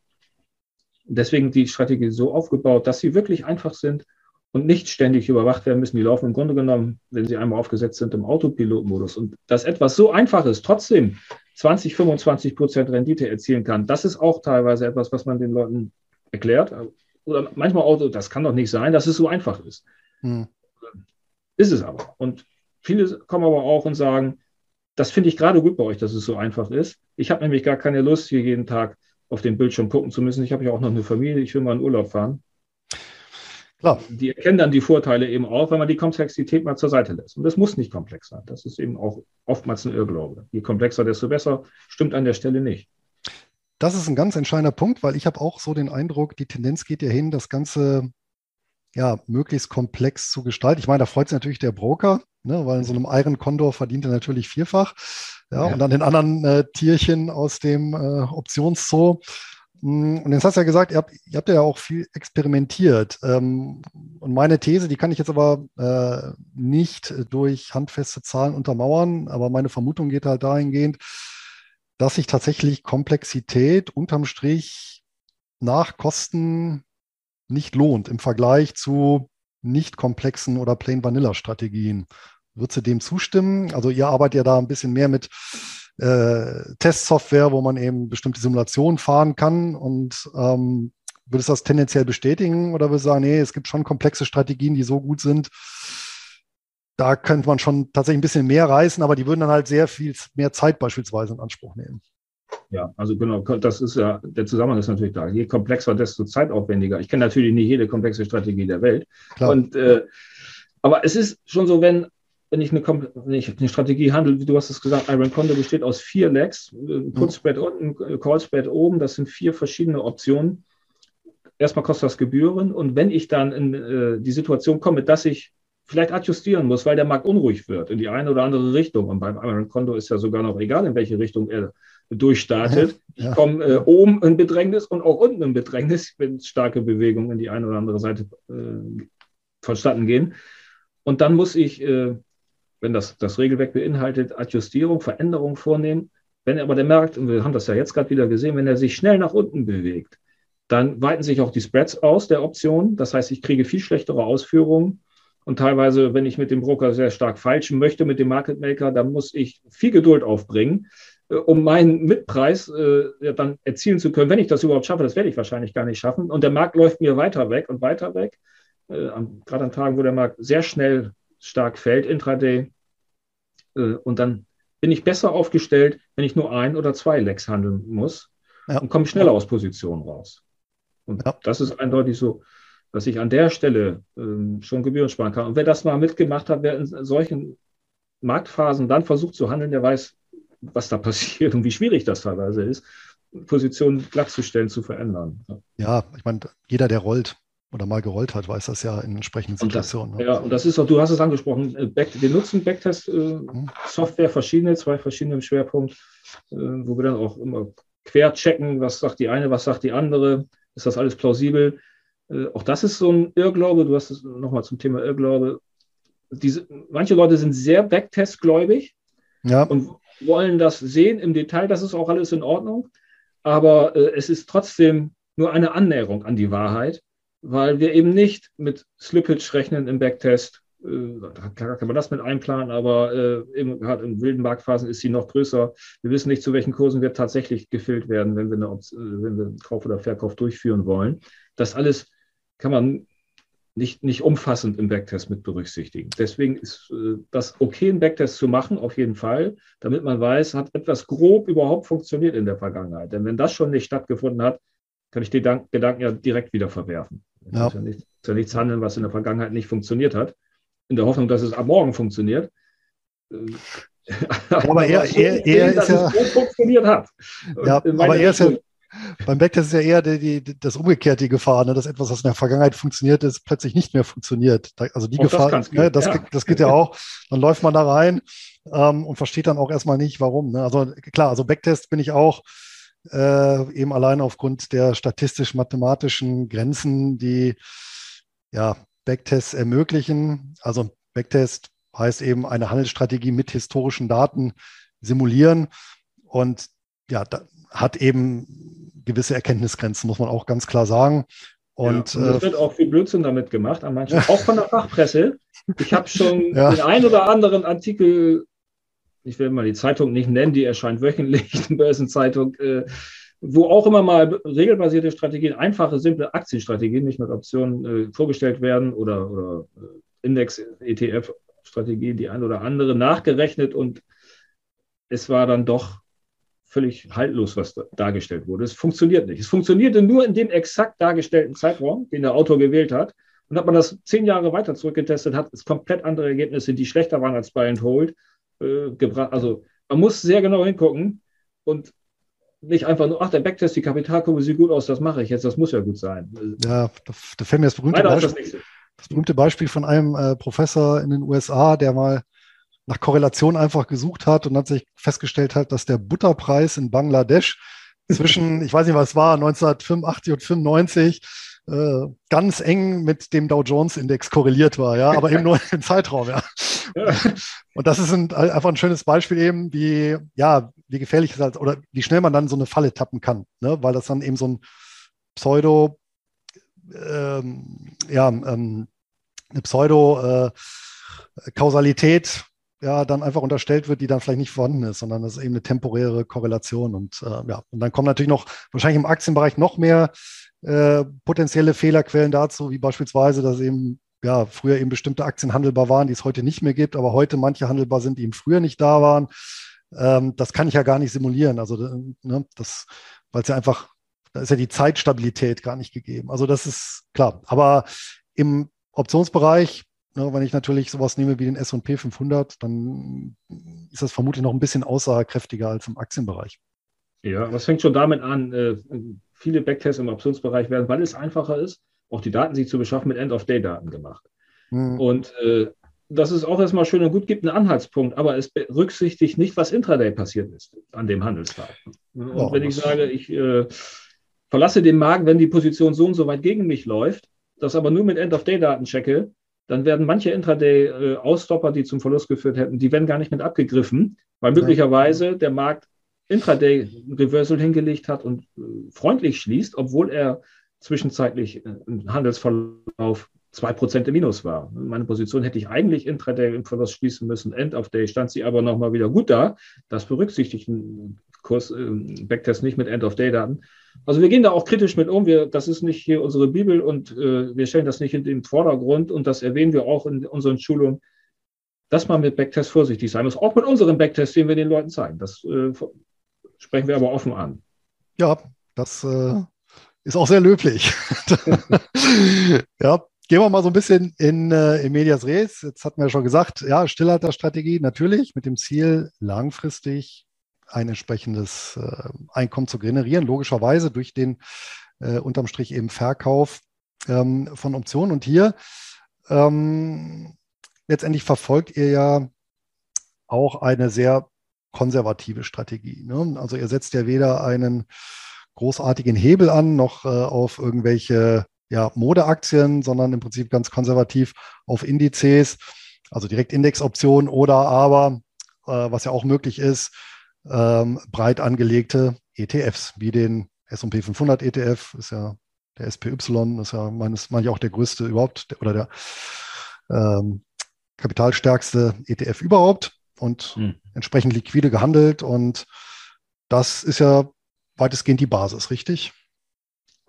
Deswegen die Strategie so aufgebaut, dass sie wirklich einfach sind und nicht ständig überwacht werden müssen. Die laufen im Grunde genommen, wenn sie einmal aufgesetzt sind, im Autopilotmodus. Und dass etwas so einfach ist, trotzdem 20, 25 Prozent Rendite erzielen kann, das ist auch teilweise etwas, was man den Leuten erklärt. Oder manchmal auch, das kann doch nicht sein, dass es so einfach ist. Hm. Ist es aber. Und viele kommen aber auch und sagen, das finde ich gerade gut bei euch, dass es so einfach ist. Ich habe nämlich gar keine Lust, hier jeden Tag auf den Bildschirm gucken zu müssen. Ich habe ja auch noch eine Familie, ich will mal in Urlaub fahren. Klar. Die erkennen dann die Vorteile eben auch, wenn man die Komplexität mal zur Seite lässt. Und das muss nicht komplex sein. Das ist eben auch oftmals ein Irrglaube. Je komplexer, desto besser. Stimmt an der Stelle nicht. Das ist ein ganz entscheidender Punkt, weil ich habe auch so den Eindruck, die Tendenz geht ja hin, das Ganze ja, möglichst komplex zu gestalten. Ich meine, da freut sich natürlich der Broker, ne, weil in so einem Iron Condor verdient er natürlich vierfach. Ja, ja. und dann den anderen äh, Tierchen aus dem äh, Optionszoo und jetzt hast du ja gesagt, ihr habt, ihr habt ja auch viel experimentiert. Ähm, und meine These, die kann ich jetzt aber äh, nicht durch handfeste Zahlen untermauern, aber meine Vermutung geht halt dahingehend, dass sich tatsächlich Komplexität unterm Strich nach Kosten nicht lohnt im Vergleich zu nicht komplexen oder Plain Vanilla Strategien. Würdest du dem zustimmen? Also ihr arbeitet ja da ein bisschen mehr mit äh, Testsoftware, wo man eben bestimmte Simulationen fahren kann. Und ähm, würdest du das tendenziell bestätigen oder würdest du sagen, nee, es gibt schon komplexe Strategien, die so gut sind, da könnte man schon tatsächlich ein bisschen mehr reißen, aber die würden dann halt sehr viel mehr Zeit beispielsweise in Anspruch nehmen. Ja, also genau, das ist ja, der Zusammenhang ist natürlich da. Je komplexer, desto zeitaufwendiger. Ich kenne natürlich nicht jede komplexe Strategie der Welt. Klar. Und, äh, aber es ist schon so, wenn wenn ich eine, wenn ich eine Strategie handle, wie du hast es gesagt, Iron Condor besteht aus vier Legs, äh, Put Spread unten, äh, Call Spread oben, das sind vier verschiedene Optionen. Erstmal kostet das Gebühren und wenn ich dann in äh, die Situation komme, dass ich vielleicht adjustieren muss, weil der Markt unruhig wird in die eine oder andere Richtung und beim Iron Condor ist ja sogar noch egal, in welche Richtung er durchstartet. Ja. Ich komme äh, oben in Bedrängnis und auch unten in Bedrängnis, wenn starke Bewegungen in die eine oder andere Seite äh, vonstatten gehen. Und dann muss ich äh, wenn das, das Regelwerk beinhaltet, Adjustierung, Veränderung vornehmen. Wenn aber der Markt, und wir haben das ja jetzt gerade wieder gesehen, wenn er sich schnell nach unten bewegt, dann weiten sich auch die Spreads aus der Option. Das heißt, ich kriege viel schlechtere Ausführungen. Und teilweise, wenn ich mit dem Broker sehr stark falschen möchte, mit dem Market Maker, dann muss ich viel Geduld aufbringen, äh, um meinen Mitpreis äh, dann erzielen zu können. Wenn ich das überhaupt schaffe, das werde ich wahrscheinlich gar nicht schaffen. Und der Markt läuft mir weiter weg und weiter weg. Äh, gerade an Tagen, wo der Markt sehr schnell stark fällt intraday. Äh, und dann bin ich besser aufgestellt, wenn ich nur ein oder zwei Lecks handeln muss ja. und komme schneller aus Positionen raus. Und ja. das ist eindeutig so, dass ich an der Stelle ähm, schon Gebühren sparen kann. Und wer das mal mitgemacht hat, wer in solchen Marktphasen dann versucht zu handeln, der weiß, was da passiert und wie schwierig das teilweise ist, Positionen glattzustellen, zu verändern. Ja, ich meine, jeder, der rollt, oder mal gerollt hat, weiß das ja in entsprechenden Situationen. Das, ne? Ja, und das ist auch, du hast es angesprochen, äh, Back, wir nutzen Backtest-Software, äh, mhm. verschiedene, zwei verschiedene im Schwerpunkt, äh, wo wir dann auch immer quer checken, was sagt die eine, was sagt die andere, ist das alles plausibel. Äh, auch das ist so ein Irrglaube, du hast es nochmal zum Thema Irrglaube. Diese, manche Leute sind sehr Backtest-gläubig ja. und wollen das sehen im Detail, das ist auch alles in Ordnung, aber äh, es ist trotzdem nur eine Annäherung an die Wahrheit weil wir eben nicht mit Slippage rechnen im Backtest. Äh, klar kann man das mit einplanen, aber äh, eben, gerade in wilden Marktphasen ist sie noch größer. Wir wissen nicht, zu welchen Kursen wir tatsächlich gefüllt werden, wenn wir, eine, äh, wenn wir Kauf oder Verkauf durchführen wollen. Das alles kann man nicht, nicht umfassend im Backtest mit berücksichtigen. Deswegen ist äh, das okay, einen Backtest zu machen, auf jeden Fall, damit man weiß, hat etwas grob überhaupt funktioniert in der Vergangenheit. Denn wenn das schon nicht stattgefunden hat, kann ich den Gedanken ja direkt wieder verwerfen. Ja. Ist, ja nicht, ist ja nichts handeln, was in der Vergangenheit nicht funktioniert hat, in der Hoffnung, dass es ab morgen funktioniert. aber er, er, er ist ja, funktioniert hat. Ja, aber er ist ja, beim Backtest ist ja eher die, die, das umgekehrte die Gefahr, ne? dass etwas, was in der Vergangenheit funktioniert ist, plötzlich nicht mehr funktioniert. Also die auch Gefahr, das, ne? das, ja. das, geht ja auch. Dann läuft man da rein ähm, und versteht dann auch erstmal nicht, warum. Ne? Also klar, also Backtest bin ich auch äh, eben allein aufgrund der statistisch-mathematischen Grenzen, die ja, Backtests ermöglichen. Also Backtest heißt eben eine Handelsstrategie mit historischen Daten simulieren und ja, hat eben gewisse Erkenntnisgrenzen, muss man auch ganz klar sagen. Und, ja, und es äh, wird auch viel Blödsinn damit gemacht, an manchen, auch von der Fachpresse. Ich habe schon ja. den einen oder anderen Artikel, ich will mal die Zeitung nicht nennen, die erscheint wöchentlich, die Börsenzeitung, äh, wo auch immer mal regelbasierte Strategien, einfache, simple Aktienstrategien, nicht mit Optionen äh, vorgestellt werden oder, oder äh, Index-ETF-Strategien, die ein oder andere nachgerechnet und es war dann doch völlig haltlos, was da dargestellt wurde. Es funktioniert nicht. Es funktionierte nur in dem exakt dargestellten Zeitraum, den der Autor gewählt hat. Und hat man das zehn Jahre weiter zurückgetestet, hat es komplett andere Ergebnisse, die schlechter waren als Buy and Hold, äh, gebracht. Also man muss sehr genau hingucken und nicht einfach nur, ach, der Backtest, die Kapitalkurve sieht gut aus, das mache ich jetzt, das muss ja gut sein. Ja, da, da fällt mir das berühmte, Beispiel, das, das berühmte Beispiel von einem äh, Professor in den USA, der mal nach Korrelation einfach gesucht hat und hat sich festgestellt hat, dass der Butterpreis in Bangladesch zwischen, ich weiß nicht, was es war, 1985 und 95 äh, ganz eng mit dem Dow Jones Index korreliert war, ja, aber eben nur im Zeitraum, ja. Und das ist ein, einfach ein schönes Beispiel eben, wie, ja, wie gefährlich es halt, oder wie schnell man dann so eine Falle tappen kann, ne? weil das dann eben so ein Pseudo, ähm, ja, ähm, eine Pseudo-Kausalität äh, ja dann einfach unterstellt wird, die dann vielleicht nicht vorhanden ist, sondern das ist eben eine temporäre Korrelation. Und äh, ja, und dann kommen natürlich noch wahrscheinlich im Aktienbereich noch mehr äh, potenzielle Fehlerquellen dazu, wie beispielsweise, dass eben ja früher eben bestimmte Aktien handelbar waren, die es heute nicht mehr gibt, aber heute manche handelbar sind, die eben früher nicht da waren. Ähm, das kann ich ja gar nicht simulieren. Also ne, das, weil es ja einfach, da ist ja die Zeitstabilität gar nicht gegeben. Also das ist klar. Aber im Optionsbereich Ne, wenn ich natürlich sowas nehme wie den S&P 500, dann ist das vermutlich noch ein bisschen aussagekräftiger als im Aktienbereich. Ja, aber es fängt schon damit an, äh, viele Backtests im Optionsbereich werden, weil es einfacher ist, auch die Daten sich zu beschaffen, mit End-of-Day-Daten gemacht. Hm. Und äh, das ist auch erstmal schön und gut, gibt einen Anhaltspunkt, aber es berücksichtigt nicht, was intraday passiert ist an dem Handelstag. Und oh, wenn ich sage, ich äh, verlasse den Markt, wenn die Position so und so weit gegen mich läuft, das aber nur mit End-of-Day-Daten checke, dann werden manche Intraday-Ausstopper, die zum Verlust geführt hätten, die werden gar nicht mit abgegriffen, weil möglicherweise der Markt Intraday-Reversal hingelegt hat und äh, freundlich schließt, obwohl er zwischenzeitlich äh, im Handelsverlauf 2% im Minus war. Meine Position hätte ich eigentlich Intraday im Verlust schließen müssen. End of Day stand sie aber nochmal wieder gut da. Das berücksichtigt ein Kurs, äh, Backtest nicht mit End of Day Daten. Also wir gehen da auch kritisch mit um. Wir, das ist nicht hier unsere Bibel und äh, wir stellen das nicht in den Vordergrund und das erwähnen wir auch in unseren Schulungen, dass man mit Backtest vorsichtig sein muss. Auch mit unserem Backtest, den wir den Leuten zeigen. Das äh, sprechen wir aber offen an. Ja, das äh, ist auch sehr löblich. ja, gehen wir mal so ein bisschen in, äh, in Medias Res. Jetzt hatten wir ja schon gesagt, ja, Stillhalterstrategie natürlich mit dem Ziel, langfristig ein entsprechendes äh, Einkommen zu generieren, logischerweise durch den äh, unterm Strich eben Verkauf ähm, von Optionen. Und hier ähm, letztendlich verfolgt ihr ja auch eine sehr konservative Strategie. Ne? Also ihr setzt ja weder einen großartigen Hebel an, noch äh, auf irgendwelche ja, Modeaktien, sondern im Prinzip ganz konservativ auf Indizes, also direkt Indexoptionen oder aber, äh, was ja auch möglich ist, ähm, breit angelegte ETFs, wie den S&P 500 ETF, ist ja der SPY, ist ja meines, manchmal auch der größte überhaupt oder der ähm, kapitalstärkste ETF überhaupt und hm. entsprechend liquide gehandelt. Und das ist ja weitestgehend die Basis, richtig?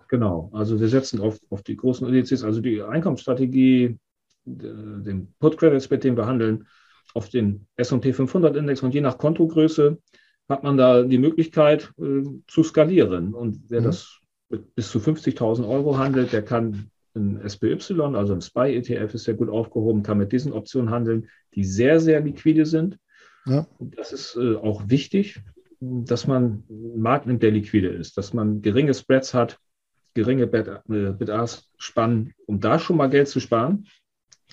Genau, also wir setzen auf, auf die großen Indizes, also die Einkommensstrategie, den Put Credits, mit dem wir handeln, auf den S&P 500 Index und je nach Kontogröße hat man da die Möglichkeit äh, zu skalieren. Und wer mhm. das mit bis zu 50.000 Euro handelt, der kann in SPY, also im SPY-ETF, ist sehr gut aufgehoben, kann mit diesen Optionen handeln, die sehr, sehr liquide sind. Ja. Und das ist äh, auch wichtig, dass man einen Markt nimmt, der liquide ist, dass man geringe Spreads hat, geringe äh, Bid-Ask-Spannen, um da schon mal Geld zu sparen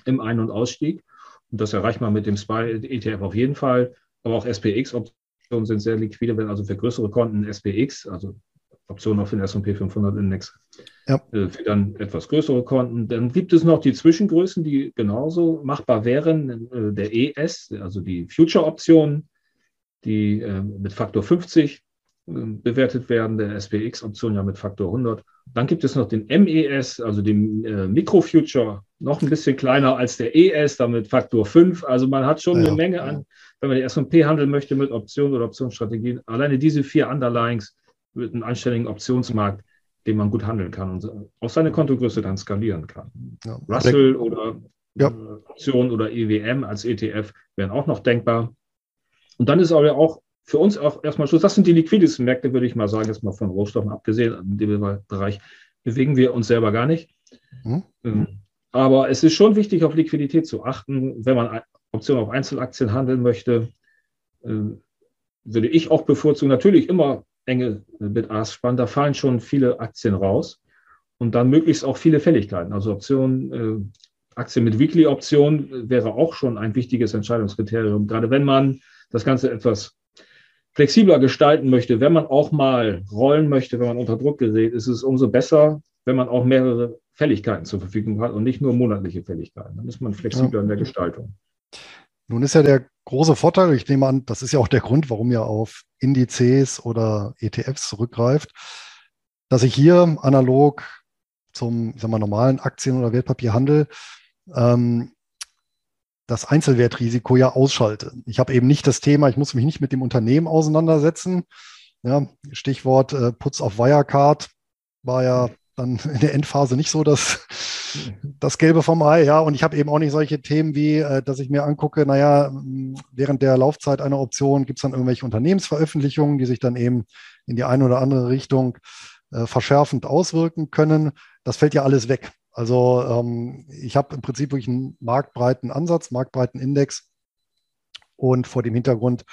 im Ein- und Ausstieg. Und das erreicht man mit dem SPY-ETF auf jeden Fall, aber auch SPX Optionen sind sehr liquide, wenn also für größere Konten SPX, also Optionen auf den S&P 500 Index, ja. äh, für dann etwas größere Konten. Dann gibt es noch die Zwischengrößen, die genauso machbar wären. Äh, der ES, also die Future-Optionen, die äh, mit Faktor 50 bewertet werden, der SPX-Option ja mit Faktor 100. Dann gibt es noch den MES, also den äh, Microfuture, noch ein bisschen kleiner als der ES, damit Faktor 5. Also man hat schon ja, eine Menge an, wenn man die S&P handeln möchte mit Optionen oder Optionsstrategien. Alleine diese vier Underlyings mit einem anständigen Optionsmarkt, den man gut handeln kann und auf seine Kontogröße dann skalieren kann. Ja, Russell oder ja. Äh, Option oder EWM als ETF wären auch noch denkbar. Und dann ist aber auch für uns auch erstmal Schluss. Das sind die liquidesten Märkte, würde ich mal sagen, jetzt mal von Rohstoffen abgesehen. In dem Bereich bewegen wir uns selber gar nicht. Mhm. Aber es ist schon wichtig, auf Liquidität zu achten. Wenn man Optionen auf Einzelaktien handeln möchte, ähm, würde ich auch bevorzugen, natürlich immer enge Bid-Ask-Spann. Da fallen schon viele Aktien raus und dann möglichst auch viele Fälligkeiten. Also Optionen, äh, Aktien mit Weekly-Option wäre auch schon ein wichtiges Entscheidungskriterium, gerade wenn man das Ganze etwas flexibler gestalten möchte, wenn man auch mal rollen möchte, wenn man unter Druck gerät, ist es umso besser, wenn man auch mehrere Fälligkeiten zur Verfügung hat und nicht nur monatliche Fälligkeiten. Dann ist man flexibler ja. in der Gestaltung. Nun ist ja der große Vorteil, ich nehme an, das ist ja auch der Grund, warum ihr auf Indizes oder ETFs zurückgreift, dass ich hier analog zum ich sag mal, normalen Aktien- oder Wertpapierhandel ähm, das Einzelwertrisiko ja ausschalte. Ich habe eben nicht das Thema, ich muss mich nicht mit dem Unternehmen auseinandersetzen. Ja, Stichwort äh, Putz auf Wirecard war ja dann in der Endphase nicht so das, das Gelbe vom Ei, ja. Und ich habe eben auch nicht solche Themen wie, äh, dass ich mir angucke, naja, während der Laufzeit einer Option gibt es dann irgendwelche Unternehmensveröffentlichungen, die sich dann eben in die eine oder andere Richtung äh, verschärfend auswirken können. Das fällt ja alles weg. Also ähm, ich habe im Prinzip wirklich einen marktbreiten Ansatz, marktbreiten Index. Und vor dem Hintergrund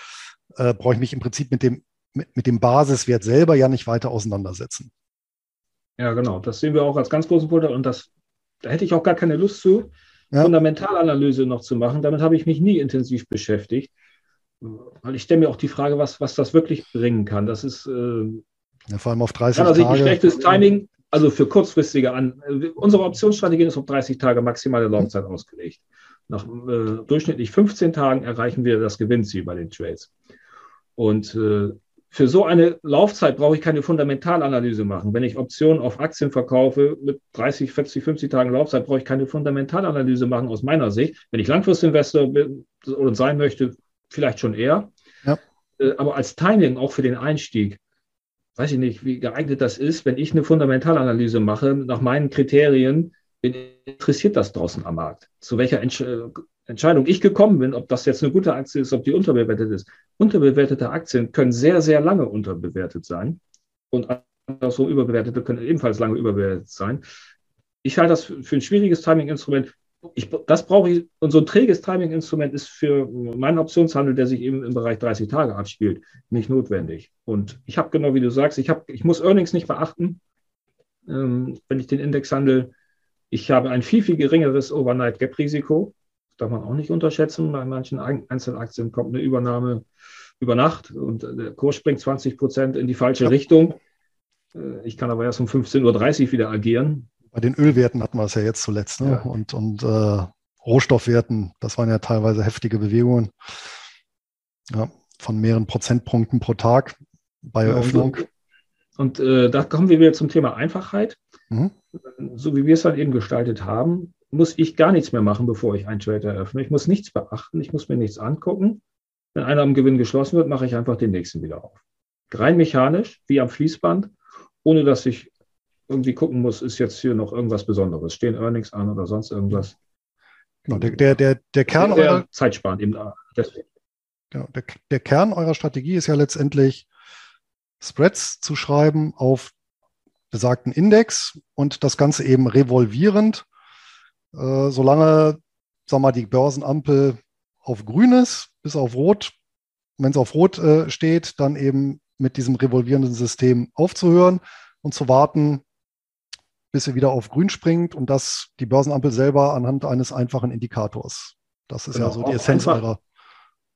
äh, brauche ich mich im Prinzip mit dem, mit, mit dem Basiswert selber ja nicht weiter auseinandersetzen. Ja, genau. Das sehen wir auch als ganz großen Vorteil. Und das, da hätte ich auch gar keine Lust zu, ja. Fundamentalanalyse noch zu machen. Damit habe ich mich nie intensiv beschäftigt. Weil ich stelle mir auch die Frage, was, was das wirklich bringen kann. Das ist äh, ja, vor allem auf 30 Tage. Also schlechtes Timing, also für kurzfristige an. Unsere Optionsstrategie ist auf 30 Tage maximale Laufzeit ausgelegt. Nach äh, durchschnittlich 15 Tagen erreichen wir das Gewinnziel bei den Trades. Und äh, für so eine Laufzeit brauche ich keine Fundamentalanalyse machen. Wenn ich Optionen auf Aktien verkaufe mit 30, 40, 50 Tagen Laufzeit, brauche ich keine Fundamentalanalyse machen aus meiner Sicht. Wenn ich Langfristinvestor bin oder sein möchte, vielleicht schon eher. Ja. Äh, aber als Timing auch für den Einstieg weiß ich nicht, wie geeignet das ist, wenn ich eine Fundamentalanalyse mache, nach meinen Kriterien, interessiert das draußen am Markt? Zu welcher Entsch äh, Entscheidung ich gekommen bin, ob das jetzt eine gute Aktie ist, ob die unterbewertet ist. Unterbewertete Aktien können sehr, sehr lange unterbewertet sein und andersrum überbewertete können ebenfalls lange überbewertet sein. Ich halte das für ein schwieriges Timing-Instrument ich, das brauche ich. Und so ein träges Timing-Instrument ist für meinen Optionshandel, der sich eben im Bereich 30 Tage abspielt, nicht notwendig. Und ich habe genau wie du sagst, ich, hab, ich muss Earnings nicht beachten, ähm, wenn ich den Index handle. Ich habe ein viel, viel geringeres Overnight-Gap-Risiko. Darf man auch nicht unterschätzen. Bei manchen Einzelaktien kommt eine Übernahme über Nacht und der Kurs springt 20 Prozent in die falsche Richtung. Äh, ich kann aber erst um 15.30 Uhr wieder agieren. Bei den Ölwerten hatten wir es ja jetzt zuletzt. Ne? Ja. Und, und äh, Rohstoffwerten, das waren ja teilweise heftige Bewegungen. Ja, von mehreren Prozentpunkten pro Tag bei Eröffnung. Und, und äh, da kommen wir wieder zum Thema Einfachheit. Mhm. So wie wir es dann eben gestaltet haben, muss ich gar nichts mehr machen, bevor ich einen Trade eröffne. Ich muss nichts beachten, ich muss mir nichts angucken. Wenn einer am Gewinn geschlossen wird, mache ich einfach den nächsten wieder auf. Rein mechanisch, wie am Fließband, ohne dass ich irgendwie gucken muss, ist jetzt hier noch irgendwas Besonderes? Stehen Earnings an oder sonst irgendwas? Genau, der, der, der, der Kern der eurer Zeitsparen eben. Deswegen. Genau, der, der Kern eurer Strategie ist ja letztendlich, Spreads zu schreiben auf besagten Index und das Ganze eben revolvierend, äh, solange, sag mal, die Börsenampel auf grün ist, bis auf rot. Wenn es auf rot äh, steht, dann eben mit diesem revolvierenden System aufzuhören und zu warten, bis sie wieder auf grün springt und das die Börsenampel selber anhand eines einfachen Indikators. Das ist genau, ja so die Essenz einfach, eurer.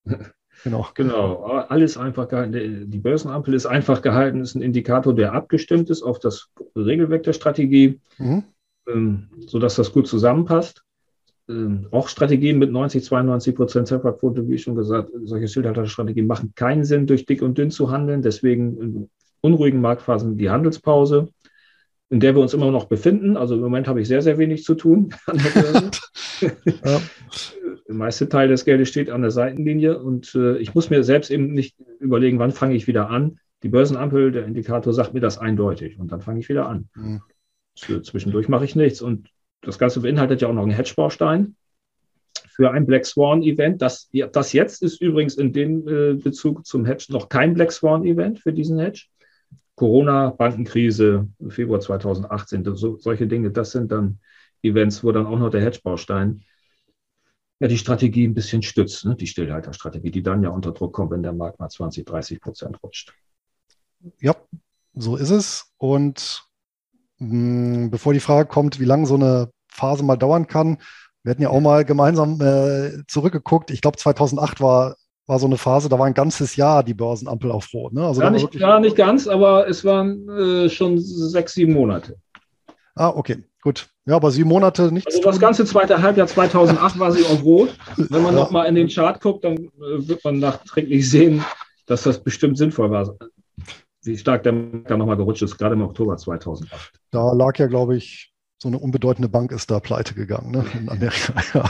Genau. Genau, alles einfach gehalten. Die Börsenampel ist einfach gehalten, ist ein Indikator, der abgestimmt ist auf das Regelwerk der Strategie, mhm. ähm, sodass das gut zusammenpasst. Ähm, auch Strategien mit 90, 92 Prozent Trefferquote, wie schon gesagt, solche Schildhalterstrategien machen keinen Sinn, durch dick und dünn zu handeln. Deswegen in unruhigen Marktphasen die Handelspause in der wir uns immer noch befinden. Also im Moment habe ich sehr, sehr wenig zu tun an der Börse. ja. Der meiste Teil des Geldes steht an der Seitenlinie und äh, ich muss mir selbst eben nicht überlegen, wann fange ich wieder an. Die Börsenampel, der Indikator sagt mir das eindeutig und dann fange ich wieder an. Mhm. Zwischendurch mache ich nichts und das Ganze beinhaltet ja auch noch einen Hedge-Baustein für ein Black Swan-Event. Das, das jetzt ist übrigens in dem äh, Bezug zum Hedge noch kein Black Swan-Event für diesen Hedge. Corona, Bankenkrise, Februar 2018, so, solche Dinge, das sind dann Events, wo dann auch noch der Hedge-Baustein ja die Strategie ein bisschen stützt, ne? die Stillhalterstrategie, die dann ja unter Druck kommt, wenn der Markt mal 20, 30 Prozent rutscht. Ja, so ist es. Und mh, hm, bevor die Frage kommt, wie lange so eine Phase mal dauern kann, wir hatten ja auch mal gemeinsam äh, zurückgeguckt. Ich glaube, 2008 war war so eine Phase, da war ein ganzes Jahr die Börsenampel auf Rot. Ne? Also ja, nicht, ja, nicht ganz, aber es waren äh, schon sechs, sieben Monate. Ah, okay, gut. Ja, aber sieben Monate nichts. Also das ganze zweite Halbjahr 2008 war sie auf Rot. Wenn man ja. noch mal in den Chart guckt, dann äh, wird man nachträglich sehen, dass das bestimmt sinnvoll war. Wie stark der Markt da nochmal gerutscht ist, gerade im Oktober 2008. Da lag ja, glaube ich, so eine unbedeutende Bank ist da pleite gegangen ne? in Amerika. Ja.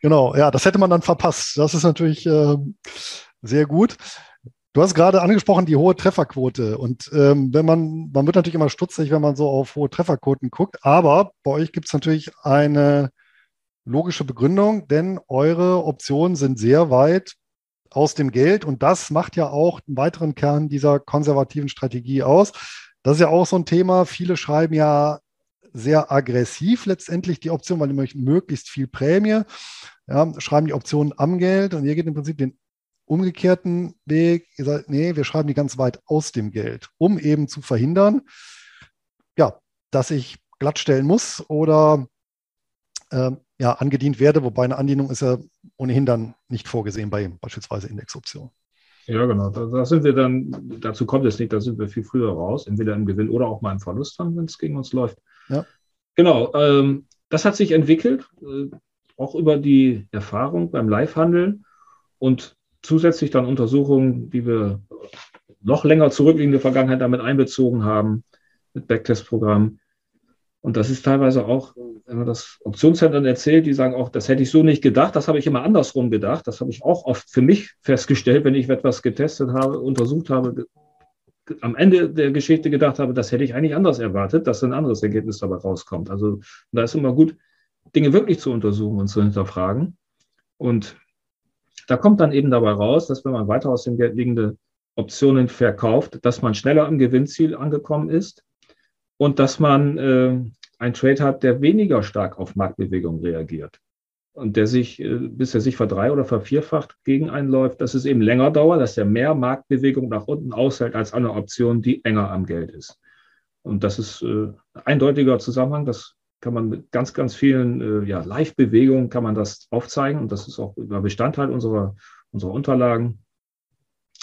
Genau, ja, das hätte man dann verpasst. Das ist natürlich äh, sehr gut. Du hast gerade angesprochen die hohe Trefferquote. Und ähm, wenn man, man wird natürlich immer stutzig, wenn man so auf hohe Trefferquoten guckt. Aber bei euch gibt es natürlich eine logische Begründung, denn eure Optionen sind sehr weit aus dem Geld. Und das macht ja auch einen weiteren Kern dieser konservativen Strategie aus. Das ist ja auch so ein Thema. Viele schreiben ja sehr aggressiv letztendlich die Option, weil die möchten möglichst viel Prämie. Ja, schreiben die Optionen am Geld und ihr geht im Prinzip den umgekehrten Weg. Ihr sagt, nee, wir schreiben die ganz weit aus dem Geld, um eben zu verhindern, ja, dass ich glattstellen muss oder äh, ja, angedient werde, wobei eine Andienung ist ja ohnehin dann nicht vorgesehen bei beispielsweise Indexoptionen. Ja, genau. Da, da, sind wir dann, dazu kommt es nicht, da sind wir viel früher raus, entweder im Gewinn oder auch mal im Verlust dann, wenn es gegen uns läuft. Ja. Genau. Ähm, das hat sich entwickelt, äh, auch über die Erfahrung beim Live-Handeln und zusätzlich dann Untersuchungen, die wir noch länger zurückliegende Vergangenheit damit einbezogen haben, mit Backtest-Programmen. Und das ist teilweise auch, wenn man das Optionszentren erzählt, die sagen auch, das hätte ich so nicht gedacht, das habe ich immer andersrum gedacht. Das habe ich auch oft für mich festgestellt, wenn ich etwas getestet habe, untersucht habe, am Ende der Geschichte gedacht habe, das hätte ich eigentlich anders erwartet, dass ein anderes Ergebnis dabei rauskommt. Also da ist immer gut, Dinge wirklich zu untersuchen und zu hinterfragen. Und da kommt dann eben dabei raus, dass wenn man weiter aus dem Geld liegende Optionen verkauft, dass man schneller am Gewinnziel angekommen ist und dass man äh, einen Trade hat, der weniger stark auf Marktbewegung reagiert und der sich, äh, bis er sich verdrei- oder vervierfacht gegen einläuft, dass es eben länger dauert, dass er mehr Marktbewegung nach unten aushält als eine Option, die enger am Geld ist. Und das ist äh, eindeutiger Zusammenhang. Das kann man mit ganz, ganz vielen äh, ja, Live-Bewegungen kann man das aufzeigen. Und das ist auch Bestandteil unserer, unserer Unterlagen,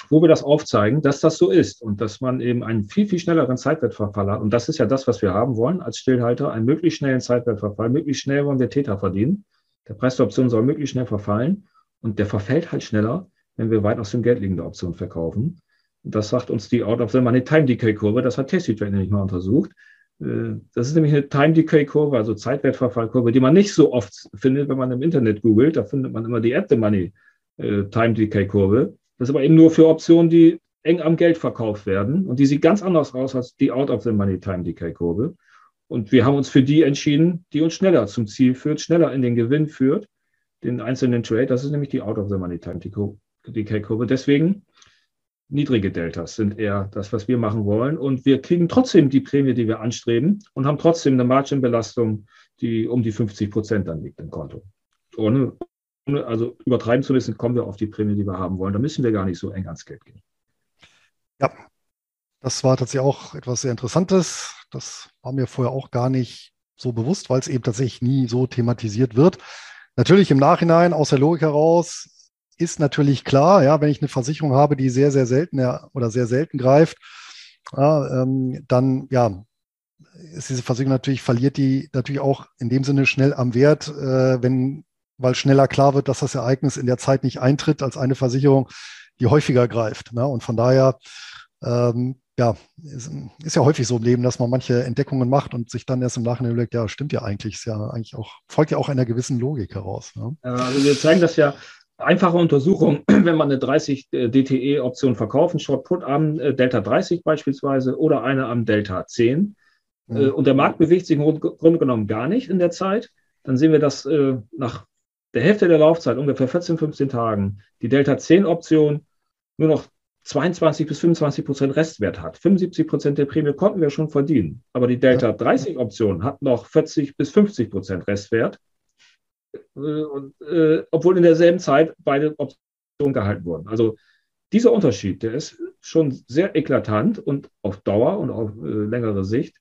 wo wir das aufzeigen, dass das so ist und dass man eben einen viel, viel schnelleren Zeitwertverfall hat. Und das ist ja das, was wir haben wollen als Stillhalter, einen möglichst schnellen Zeitwertverfall. Möglichst schnell wollen wir Täter verdienen. Der Preis der Option soll möglichst schnell verfallen und der verfällt halt schneller, wenn wir weit aus dem Geld liegende Option verkaufen. Das sagt uns die Out of the Money Time Decay Kurve. Das hat Tasty Trade nämlich mal untersucht. Äh, das ist nämlich eine Time Decay Kurve, also Zeitwertverfallkurve, die man nicht so oft findet, wenn man im Internet googelt. Da findet man immer die At the Money äh, Time Decay Kurve. Das ist aber eben nur für Optionen, die eng am Geld verkauft werden. Und die sieht ganz anders aus als die Out of the Money Time Decay Kurve. Und wir haben uns für die entschieden, die uns schneller zum Ziel führt, schneller in den Gewinn führt, den einzelnen Trade. Das ist nämlich die Out of the Money Time Decay Kurve. Deswegen niedrige Deltas sind eher das, was wir machen wollen. Und wir kriegen trotzdem die Prämie, die wir anstreben und haben trotzdem eine Margenbelastung, die um die 50 Prozent dann liegt im Konto. Ohne, also übertreiben zu müssen, kommen wir auf die Prämie, die wir haben wollen. Da müssen wir gar nicht so eng ans Geld gehen. Ja, das war tatsächlich auch etwas sehr Interessantes. Das war mir vorher auch gar nicht so bewusst, weil es eben tatsächlich nie so thematisiert wird. Natürlich im Nachhinein aus der Logik heraus ist natürlich klar, ja, wenn ich eine Versicherung habe, die sehr, sehr selten oder sehr selten greift, ja, ähm, dann ja, ist diese Versicherung natürlich, verliert die natürlich auch in dem Sinne schnell am Wert, äh, wenn, weil schneller klar wird, dass das Ereignis in der Zeit nicht eintritt als eine Versicherung, die häufiger greift. Ne? Und von daher, ähm, ja, ist, ist, ja häufig so im Leben, dass man manche Entdeckungen macht und sich dann erst im Nachhinein überlegt, ja, stimmt ja eigentlich, ist ja eigentlich auch, folgt ja auch einer gewissen Logik heraus. Ne? Also wir zeigen das ja einfache Untersuchung, wenn man eine 30 äh, DTE-Option verkaufen, Short Put am äh, Delta 30 beispielsweise oder eine am Delta 10 mhm. Äh, und der Markt bewegt sich im Grunde genommen gar nicht in der Zeit, dann sehen wir, dass nach der Hälfte der Laufzeit, ungefähr 14, 15 Tagen, die Delta 10 Option nur noch 22 bis 25 Prozent Restwert hat. 75 Prozent der Prämie konnten wir schon verdienen. Aber die Delta 30 Option hat noch 40 bis 50 Prozent Restwert. Äh, und, äh, obwohl in derselben Zeit beide Optionen gehalten wurden. Also dieser Unterschied, der ist schon sehr eklatant und auf Dauer und auf äh, längere Sicht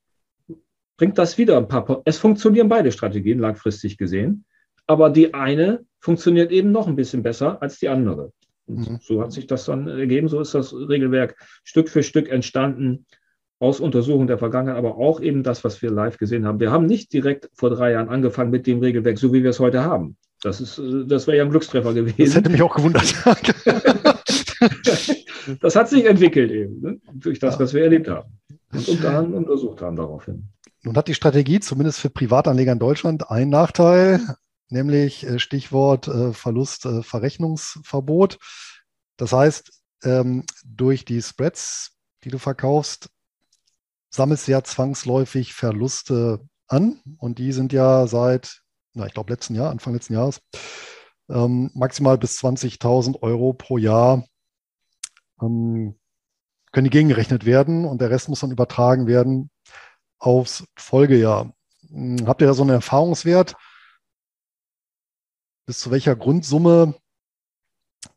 bringt das wieder ein paar. Es funktionieren beide Strategien langfristig gesehen, aber die eine funktioniert eben noch ein bisschen besser als die andere. Und mhm. so hat sich das dann ergeben. So ist das Regelwerk Stück für Stück entstanden aus Untersuchungen der Vergangenheit, aber auch eben das, was wir live gesehen haben. Wir haben nicht direkt vor drei Jahren angefangen mit dem Regelwerk, so wie wir es heute haben. Das, ist, das wäre ja ein Glückstreffer gewesen. Das hätte mich auch gewundert. das hat sich entwickelt eben, ne? durch das, was wir erlebt haben und unter untersucht haben daraufhin. Nun hat die Strategie zumindest für Privatanleger in Deutschland einen Nachteil, nämlich äh, Stichwort äh, Verlustverrechnungsverbot. Äh, das heißt, ähm, durch die Spreads, die du verkaufst, sammelst du ja zwangsläufig Verluste an und die sind ja seit, na, ich glaube, letzten Jahr, Anfang letzten Jahres, ähm, maximal bis 20.000 Euro pro Jahr ähm, können die gegengerechnet werden und der Rest muss dann übertragen werden aufs Folgejahr. Hm, habt ihr da so einen Erfahrungswert? Bis zu welcher Grundsumme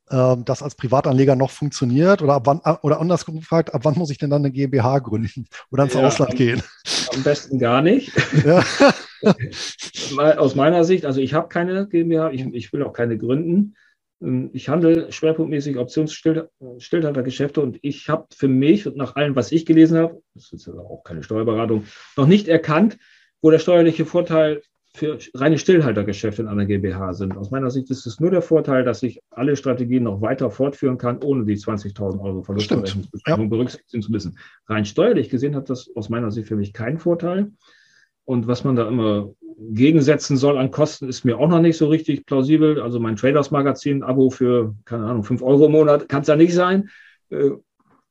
äh, das als Privatanleger noch funktioniert oder ab wann, oder anders gefragt, ab wann muss ich denn dann eine GmbH gründen oder ins ja, Ausland gehen? Am besten gar nicht. Ja. Aus meiner Sicht, also ich habe keine GmbH, ich, ich will auch keine gründen. Ähm, ich handle schwerpunktmäßig Optionsstillhaltergeschäfte und ich habe für mich und nach allem, was ich gelesen habe, das ist ja auch keine Steuerberatung, noch nicht erkannt, wo der steuerliche Vorteil für reine Stillhaltergeschäfte in einer GmbH sind. Aus meiner Sicht ist es nur der Vorteil, dass ich alle Strategien noch weiter fortführen kann, ohne die 20.000 Euro Verlustberechnungsbeschränkung ja. berücksichtigen zu müssen. Rein steuerlich gesehen hat das aus meiner Sicht für mich keinen Vorteil. Und was man da immer gegensetzen soll an Kosten, ist mir auch noch nicht so richtig plausibel. Also mein Traders Magazin Abo für, keine Ahnung, 5 Euro im Monat kann es ja nicht sein. Äh,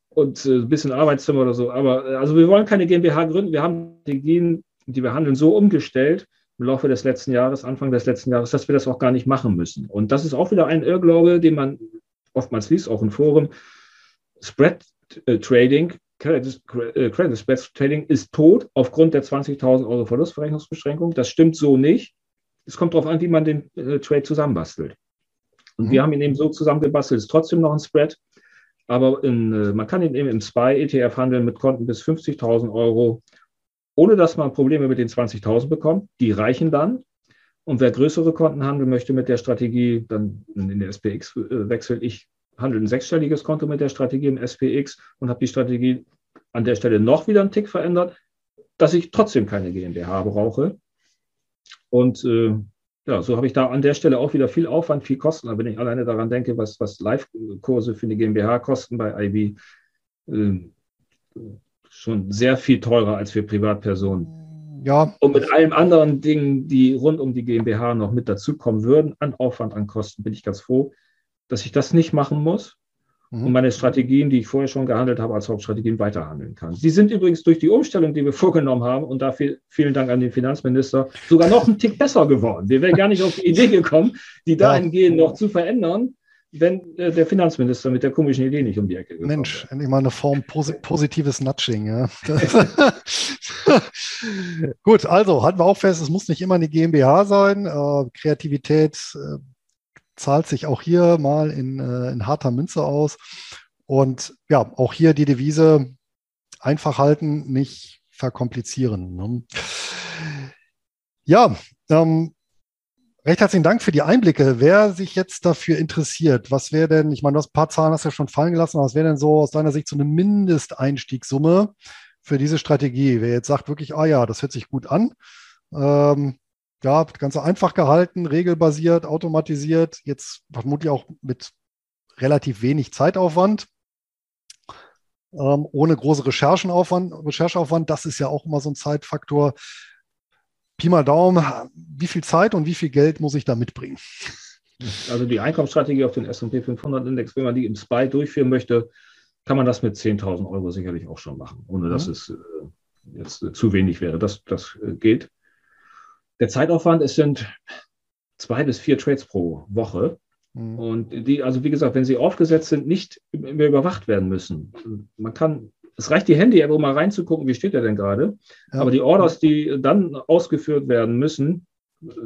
und äh, ein bisschen Arbeitszimmer oder so. Aber äh, also wir wollen keine GmbH gründen. Wir haben Strategien, die wir handeln, so umgestellt, im Laufe des letzten Jahres, Anfang des letzten Jahres, dass wir das auch gar nicht machen müssen. Und das ist auch wieder ein Irrglaube, den man oftmals liest, auch im Forum. Spread äh, Trading, Credit, äh, Credit Spread Trading ist tot aufgrund der 20.000 Euro Verlustverrechnungsbeschränkung. Das stimmt so nicht. Es kommt darauf an, wie man den äh, Trade zusammenbastelt. Und mhm. wir haben ihn eben so zusammengebastelt, ist trotzdem noch ein Spread. Aber in, man kann ihn eben im SPY-ETF handeln mit Konten bis 50.000 Euro ohne dass man Probleme mit den 20.000 bekommt. Die reichen dann. Und wer größere Konten handeln möchte mit der Strategie, dann in der SPX äh, wechselt. Ich handle ein sechsstelliges Konto mit der Strategie im SPX und habe die Strategie an der Stelle noch wieder einen Tick verändert, dass ich trotzdem keine GmbH brauche. Und äh, ja, so habe ich da an der Stelle auch wieder viel Aufwand, viel Kosten. Aber wenn ich alleine daran denke, was, was Live-Kurse für eine GmbH kosten bei IB, äh, schon sehr viel teurer als für Privatpersonen. Ja. Und mit allen anderen Dingen, die rund um die GmbH noch mit dazukommen würden, an Aufwand, an Kosten, bin ich ganz froh, dass ich das nicht machen muss mhm. und meine Strategien, die ich vorher schon gehandelt habe, als Hauptstrategien weiterhandeln kann. Sie sind übrigens durch die Umstellung, die wir vorgenommen haben, und dafür vielen Dank an den Finanzminister, sogar noch einen Tick besser geworden. Wir wären gar nicht auf die Idee gekommen, die dahingehend noch zu verändern wenn äh, der Finanzminister mit der komischen Idee nicht um die Ecke gekommen Mensch, wäre. endlich mal eine Form posi positives Nudging. Ja. Gut, also halten wir auch fest, es muss nicht immer eine GmbH sein. Äh, Kreativität äh, zahlt sich auch hier mal in, äh, in harter Münze aus. Und ja, auch hier die Devise einfach halten, nicht verkomplizieren. Ne? Ja, ähm, Recht herzlichen Dank für die Einblicke. Wer sich jetzt dafür interessiert, was wäre denn, ich meine, du hast ein paar Zahlen hast ja schon fallen gelassen, aber was wäre denn so aus deiner Sicht so eine Mindesteinstiegssumme für diese Strategie? Wer jetzt sagt wirklich, ah ja, das hört sich gut an, ähm, ja, ganz einfach gehalten, regelbasiert, automatisiert, jetzt vermutlich auch mit relativ wenig Zeitaufwand, ähm, ohne große Recherchenaufwand, Rechercheaufwand. Das ist ja auch immer so ein Zeitfaktor. Pi mal Daumen, wie viel Zeit und wie viel Geld muss ich da mitbringen? Also die Einkaufsstrategie auf den S&P 500 Index, wenn man die im SPY durchführen möchte, kann man das mit 10.000 Euro sicherlich auch schon machen, ohne dass mhm. es äh, jetzt äh, zu wenig wäre. Das, das äh, geht. Der Zeitaufwand, es sind zwei bis vier Trades pro Woche. Mhm. Und die, also wie gesagt, wenn sie aufgesetzt sind, nicht mehr überwacht werden müssen. Man kann es reicht die Handy-App, um mal reinzugucken, wie steht der denn gerade. Ja. Aber die Orders, die dann ausgeführt werden müssen,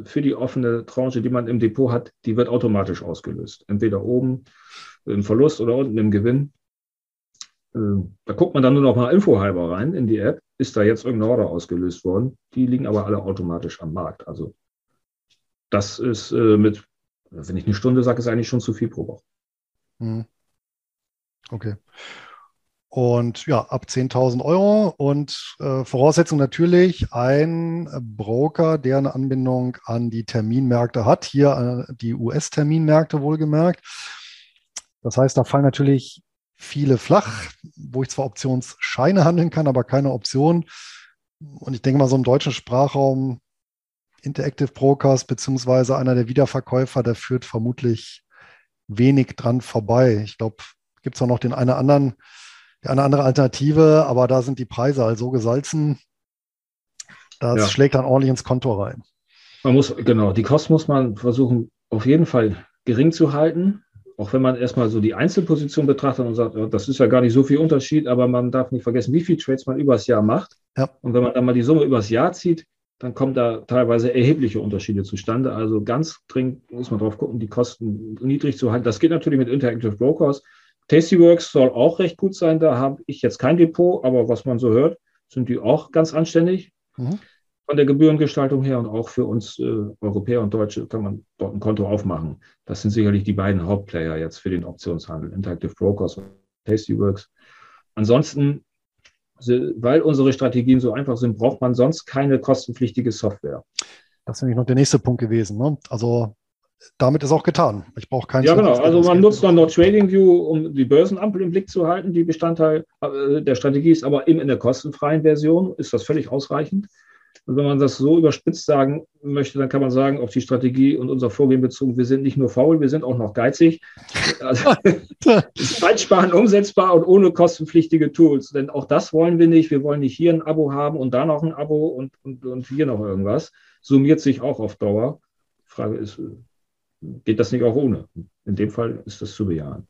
für die offene Tranche, die man im Depot hat, die wird automatisch ausgelöst. Entweder oben im Verlust oder unten im Gewinn. Äh, da guckt man dann nur noch mal infohalber rein in die App. Ist da jetzt irgendeine Order ausgelöst worden? Die liegen aber alle automatisch am Markt. Also das ist äh, mit, wenn ich eine Stunde sage, ist eigentlich schon zu viel pro Woche. Hm. Okay. Und ja, ab 10.000 Euro und äh, Voraussetzung natürlich ein Broker, der eine Anbindung an die Terminmärkte hat, hier äh, die US-Terminmärkte wohlgemerkt. Das heißt, da fallen natürlich viele flach, wo ich zwar Optionsscheine handeln kann, aber keine Option. Und ich denke mal, so im deutschen Sprachraum Interactive Brokers beziehungsweise einer der Wiederverkäufer, der führt vermutlich wenig dran vorbei. Ich glaube, gibt es auch noch den einen oder anderen eine andere Alternative, aber da sind die Preise halt so gesalzen, das ja. schlägt dann ordentlich ins Konto rein. Man muss, genau, die Kosten muss man versuchen, auf jeden Fall gering zu halten. Auch wenn man erstmal so die Einzelposition betrachtet und sagt, das ist ja gar nicht so viel Unterschied, aber man darf nicht vergessen, wie viele Trades man übers Jahr macht. Ja. Und wenn man dann mal die Summe übers Jahr zieht, dann kommen da teilweise erhebliche Unterschiede zustande. Also ganz dringend muss man drauf gucken, die Kosten niedrig zu halten. Das geht natürlich mit Interactive Brokers. Tastyworks soll auch recht gut sein. Da habe ich jetzt kein Depot, aber was man so hört, sind die auch ganz anständig. Mhm. Von der Gebührengestaltung her und auch für uns äh, Europäer und Deutsche kann man dort ein Konto aufmachen. Das sind sicherlich die beiden Hauptplayer jetzt für den Optionshandel, Interactive Brokers und Tastyworks. Ansonsten, weil unsere Strategien so einfach sind, braucht man sonst keine kostenpflichtige Software. Das ist nämlich noch der nächste Punkt gewesen. Ne? Also damit ist auch getan. Ich brauche keinen. Ja, genau. Also man nutzt dann noch TradingView, um die Börsenampel im Blick zu halten. Die Bestandteil äh, der Strategie ist aber eben in der kostenfreien Version ist das völlig ausreichend. Und wenn man das so überspitzt sagen möchte, dann kann man sagen, auf die Strategie und unser Vorgehen bezogen, wir sind nicht nur faul, wir sind auch noch geizig. Also, ist zeitsparend umsetzbar und ohne kostenpflichtige Tools. Denn auch das wollen wir nicht. Wir wollen nicht hier ein Abo haben und da noch ein Abo und, und, und hier noch irgendwas. Summiert sich auch auf Dauer. Frage ist, geht das nicht auch ohne. In dem Fall ist das zu bejahen.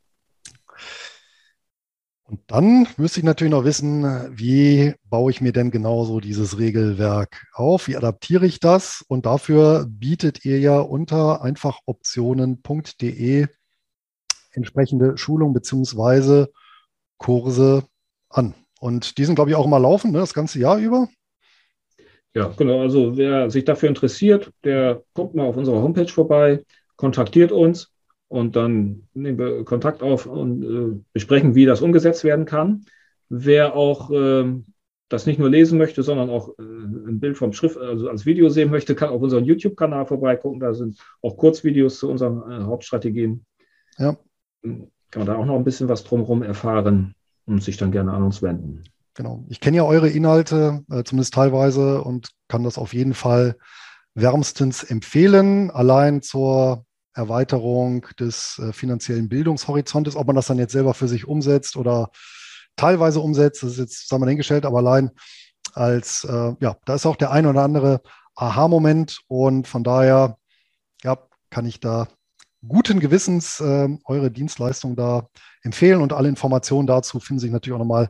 Und dann müsste ich natürlich noch wissen, wie baue ich mir denn genauso dieses Regelwerk auf? Wie adaptiere ich das? Und dafür bietet ihr ja unter einfachoptionen.de entsprechende Schulungen bzw. Kurse an. Und die sind, glaube ich, auch immer laufen, ne, das ganze Jahr über. Ja, genau. Also wer sich dafür interessiert, der guckt mal auf unserer Homepage vorbei kontaktiert uns und dann nehmen wir Kontakt auf und äh, besprechen, wie das umgesetzt werden kann. Wer auch äh, das nicht nur lesen möchte, sondern auch äh, ein Bild vom Schrift, also als Video sehen möchte, kann auf unserem YouTube-Kanal vorbeigucken. Da sind auch Kurzvideos zu unseren äh, Hauptstrategien. Ja. Kann man da auch noch ein bisschen was drumherum erfahren und sich dann gerne an uns wenden. Genau. Ich kenne ja eure Inhalte, äh, zumindest teilweise, und kann das auf jeden Fall wärmstens empfehlen. Allein zur Erweiterung des äh, finanziellen Bildungshorizontes. Ob man das dann jetzt selber für sich umsetzt oder teilweise umsetzt, das ist jetzt, sagen wir hingestellt, aber allein als, äh, ja, da ist auch der ein oder andere Aha-Moment und von daher, ja, kann ich da guten Gewissens äh, eure Dienstleistung da empfehlen und alle Informationen dazu finden sich natürlich auch nochmal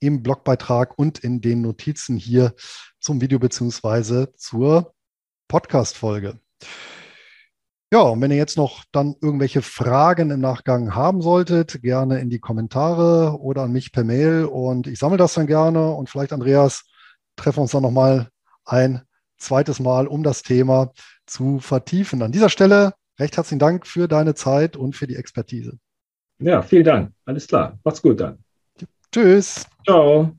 im Blogbeitrag und in den Notizen hier zum Video beziehungsweise zur Podcast-Folge. Ja, und wenn ihr jetzt noch dann irgendwelche Fragen im Nachgang haben solltet, gerne in die Kommentare oder an mich per Mail und ich sammle das dann gerne und vielleicht, Andreas, treffen wir uns dann nochmal ein zweites Mal, um das Thema zu vertiefen. An dieser Stelle recht herzlichen Dank für deine Zeit und für die Expertise. Ja, vielen Dank. Alles klar. Macht's gut dann. Tschüss. Ciao.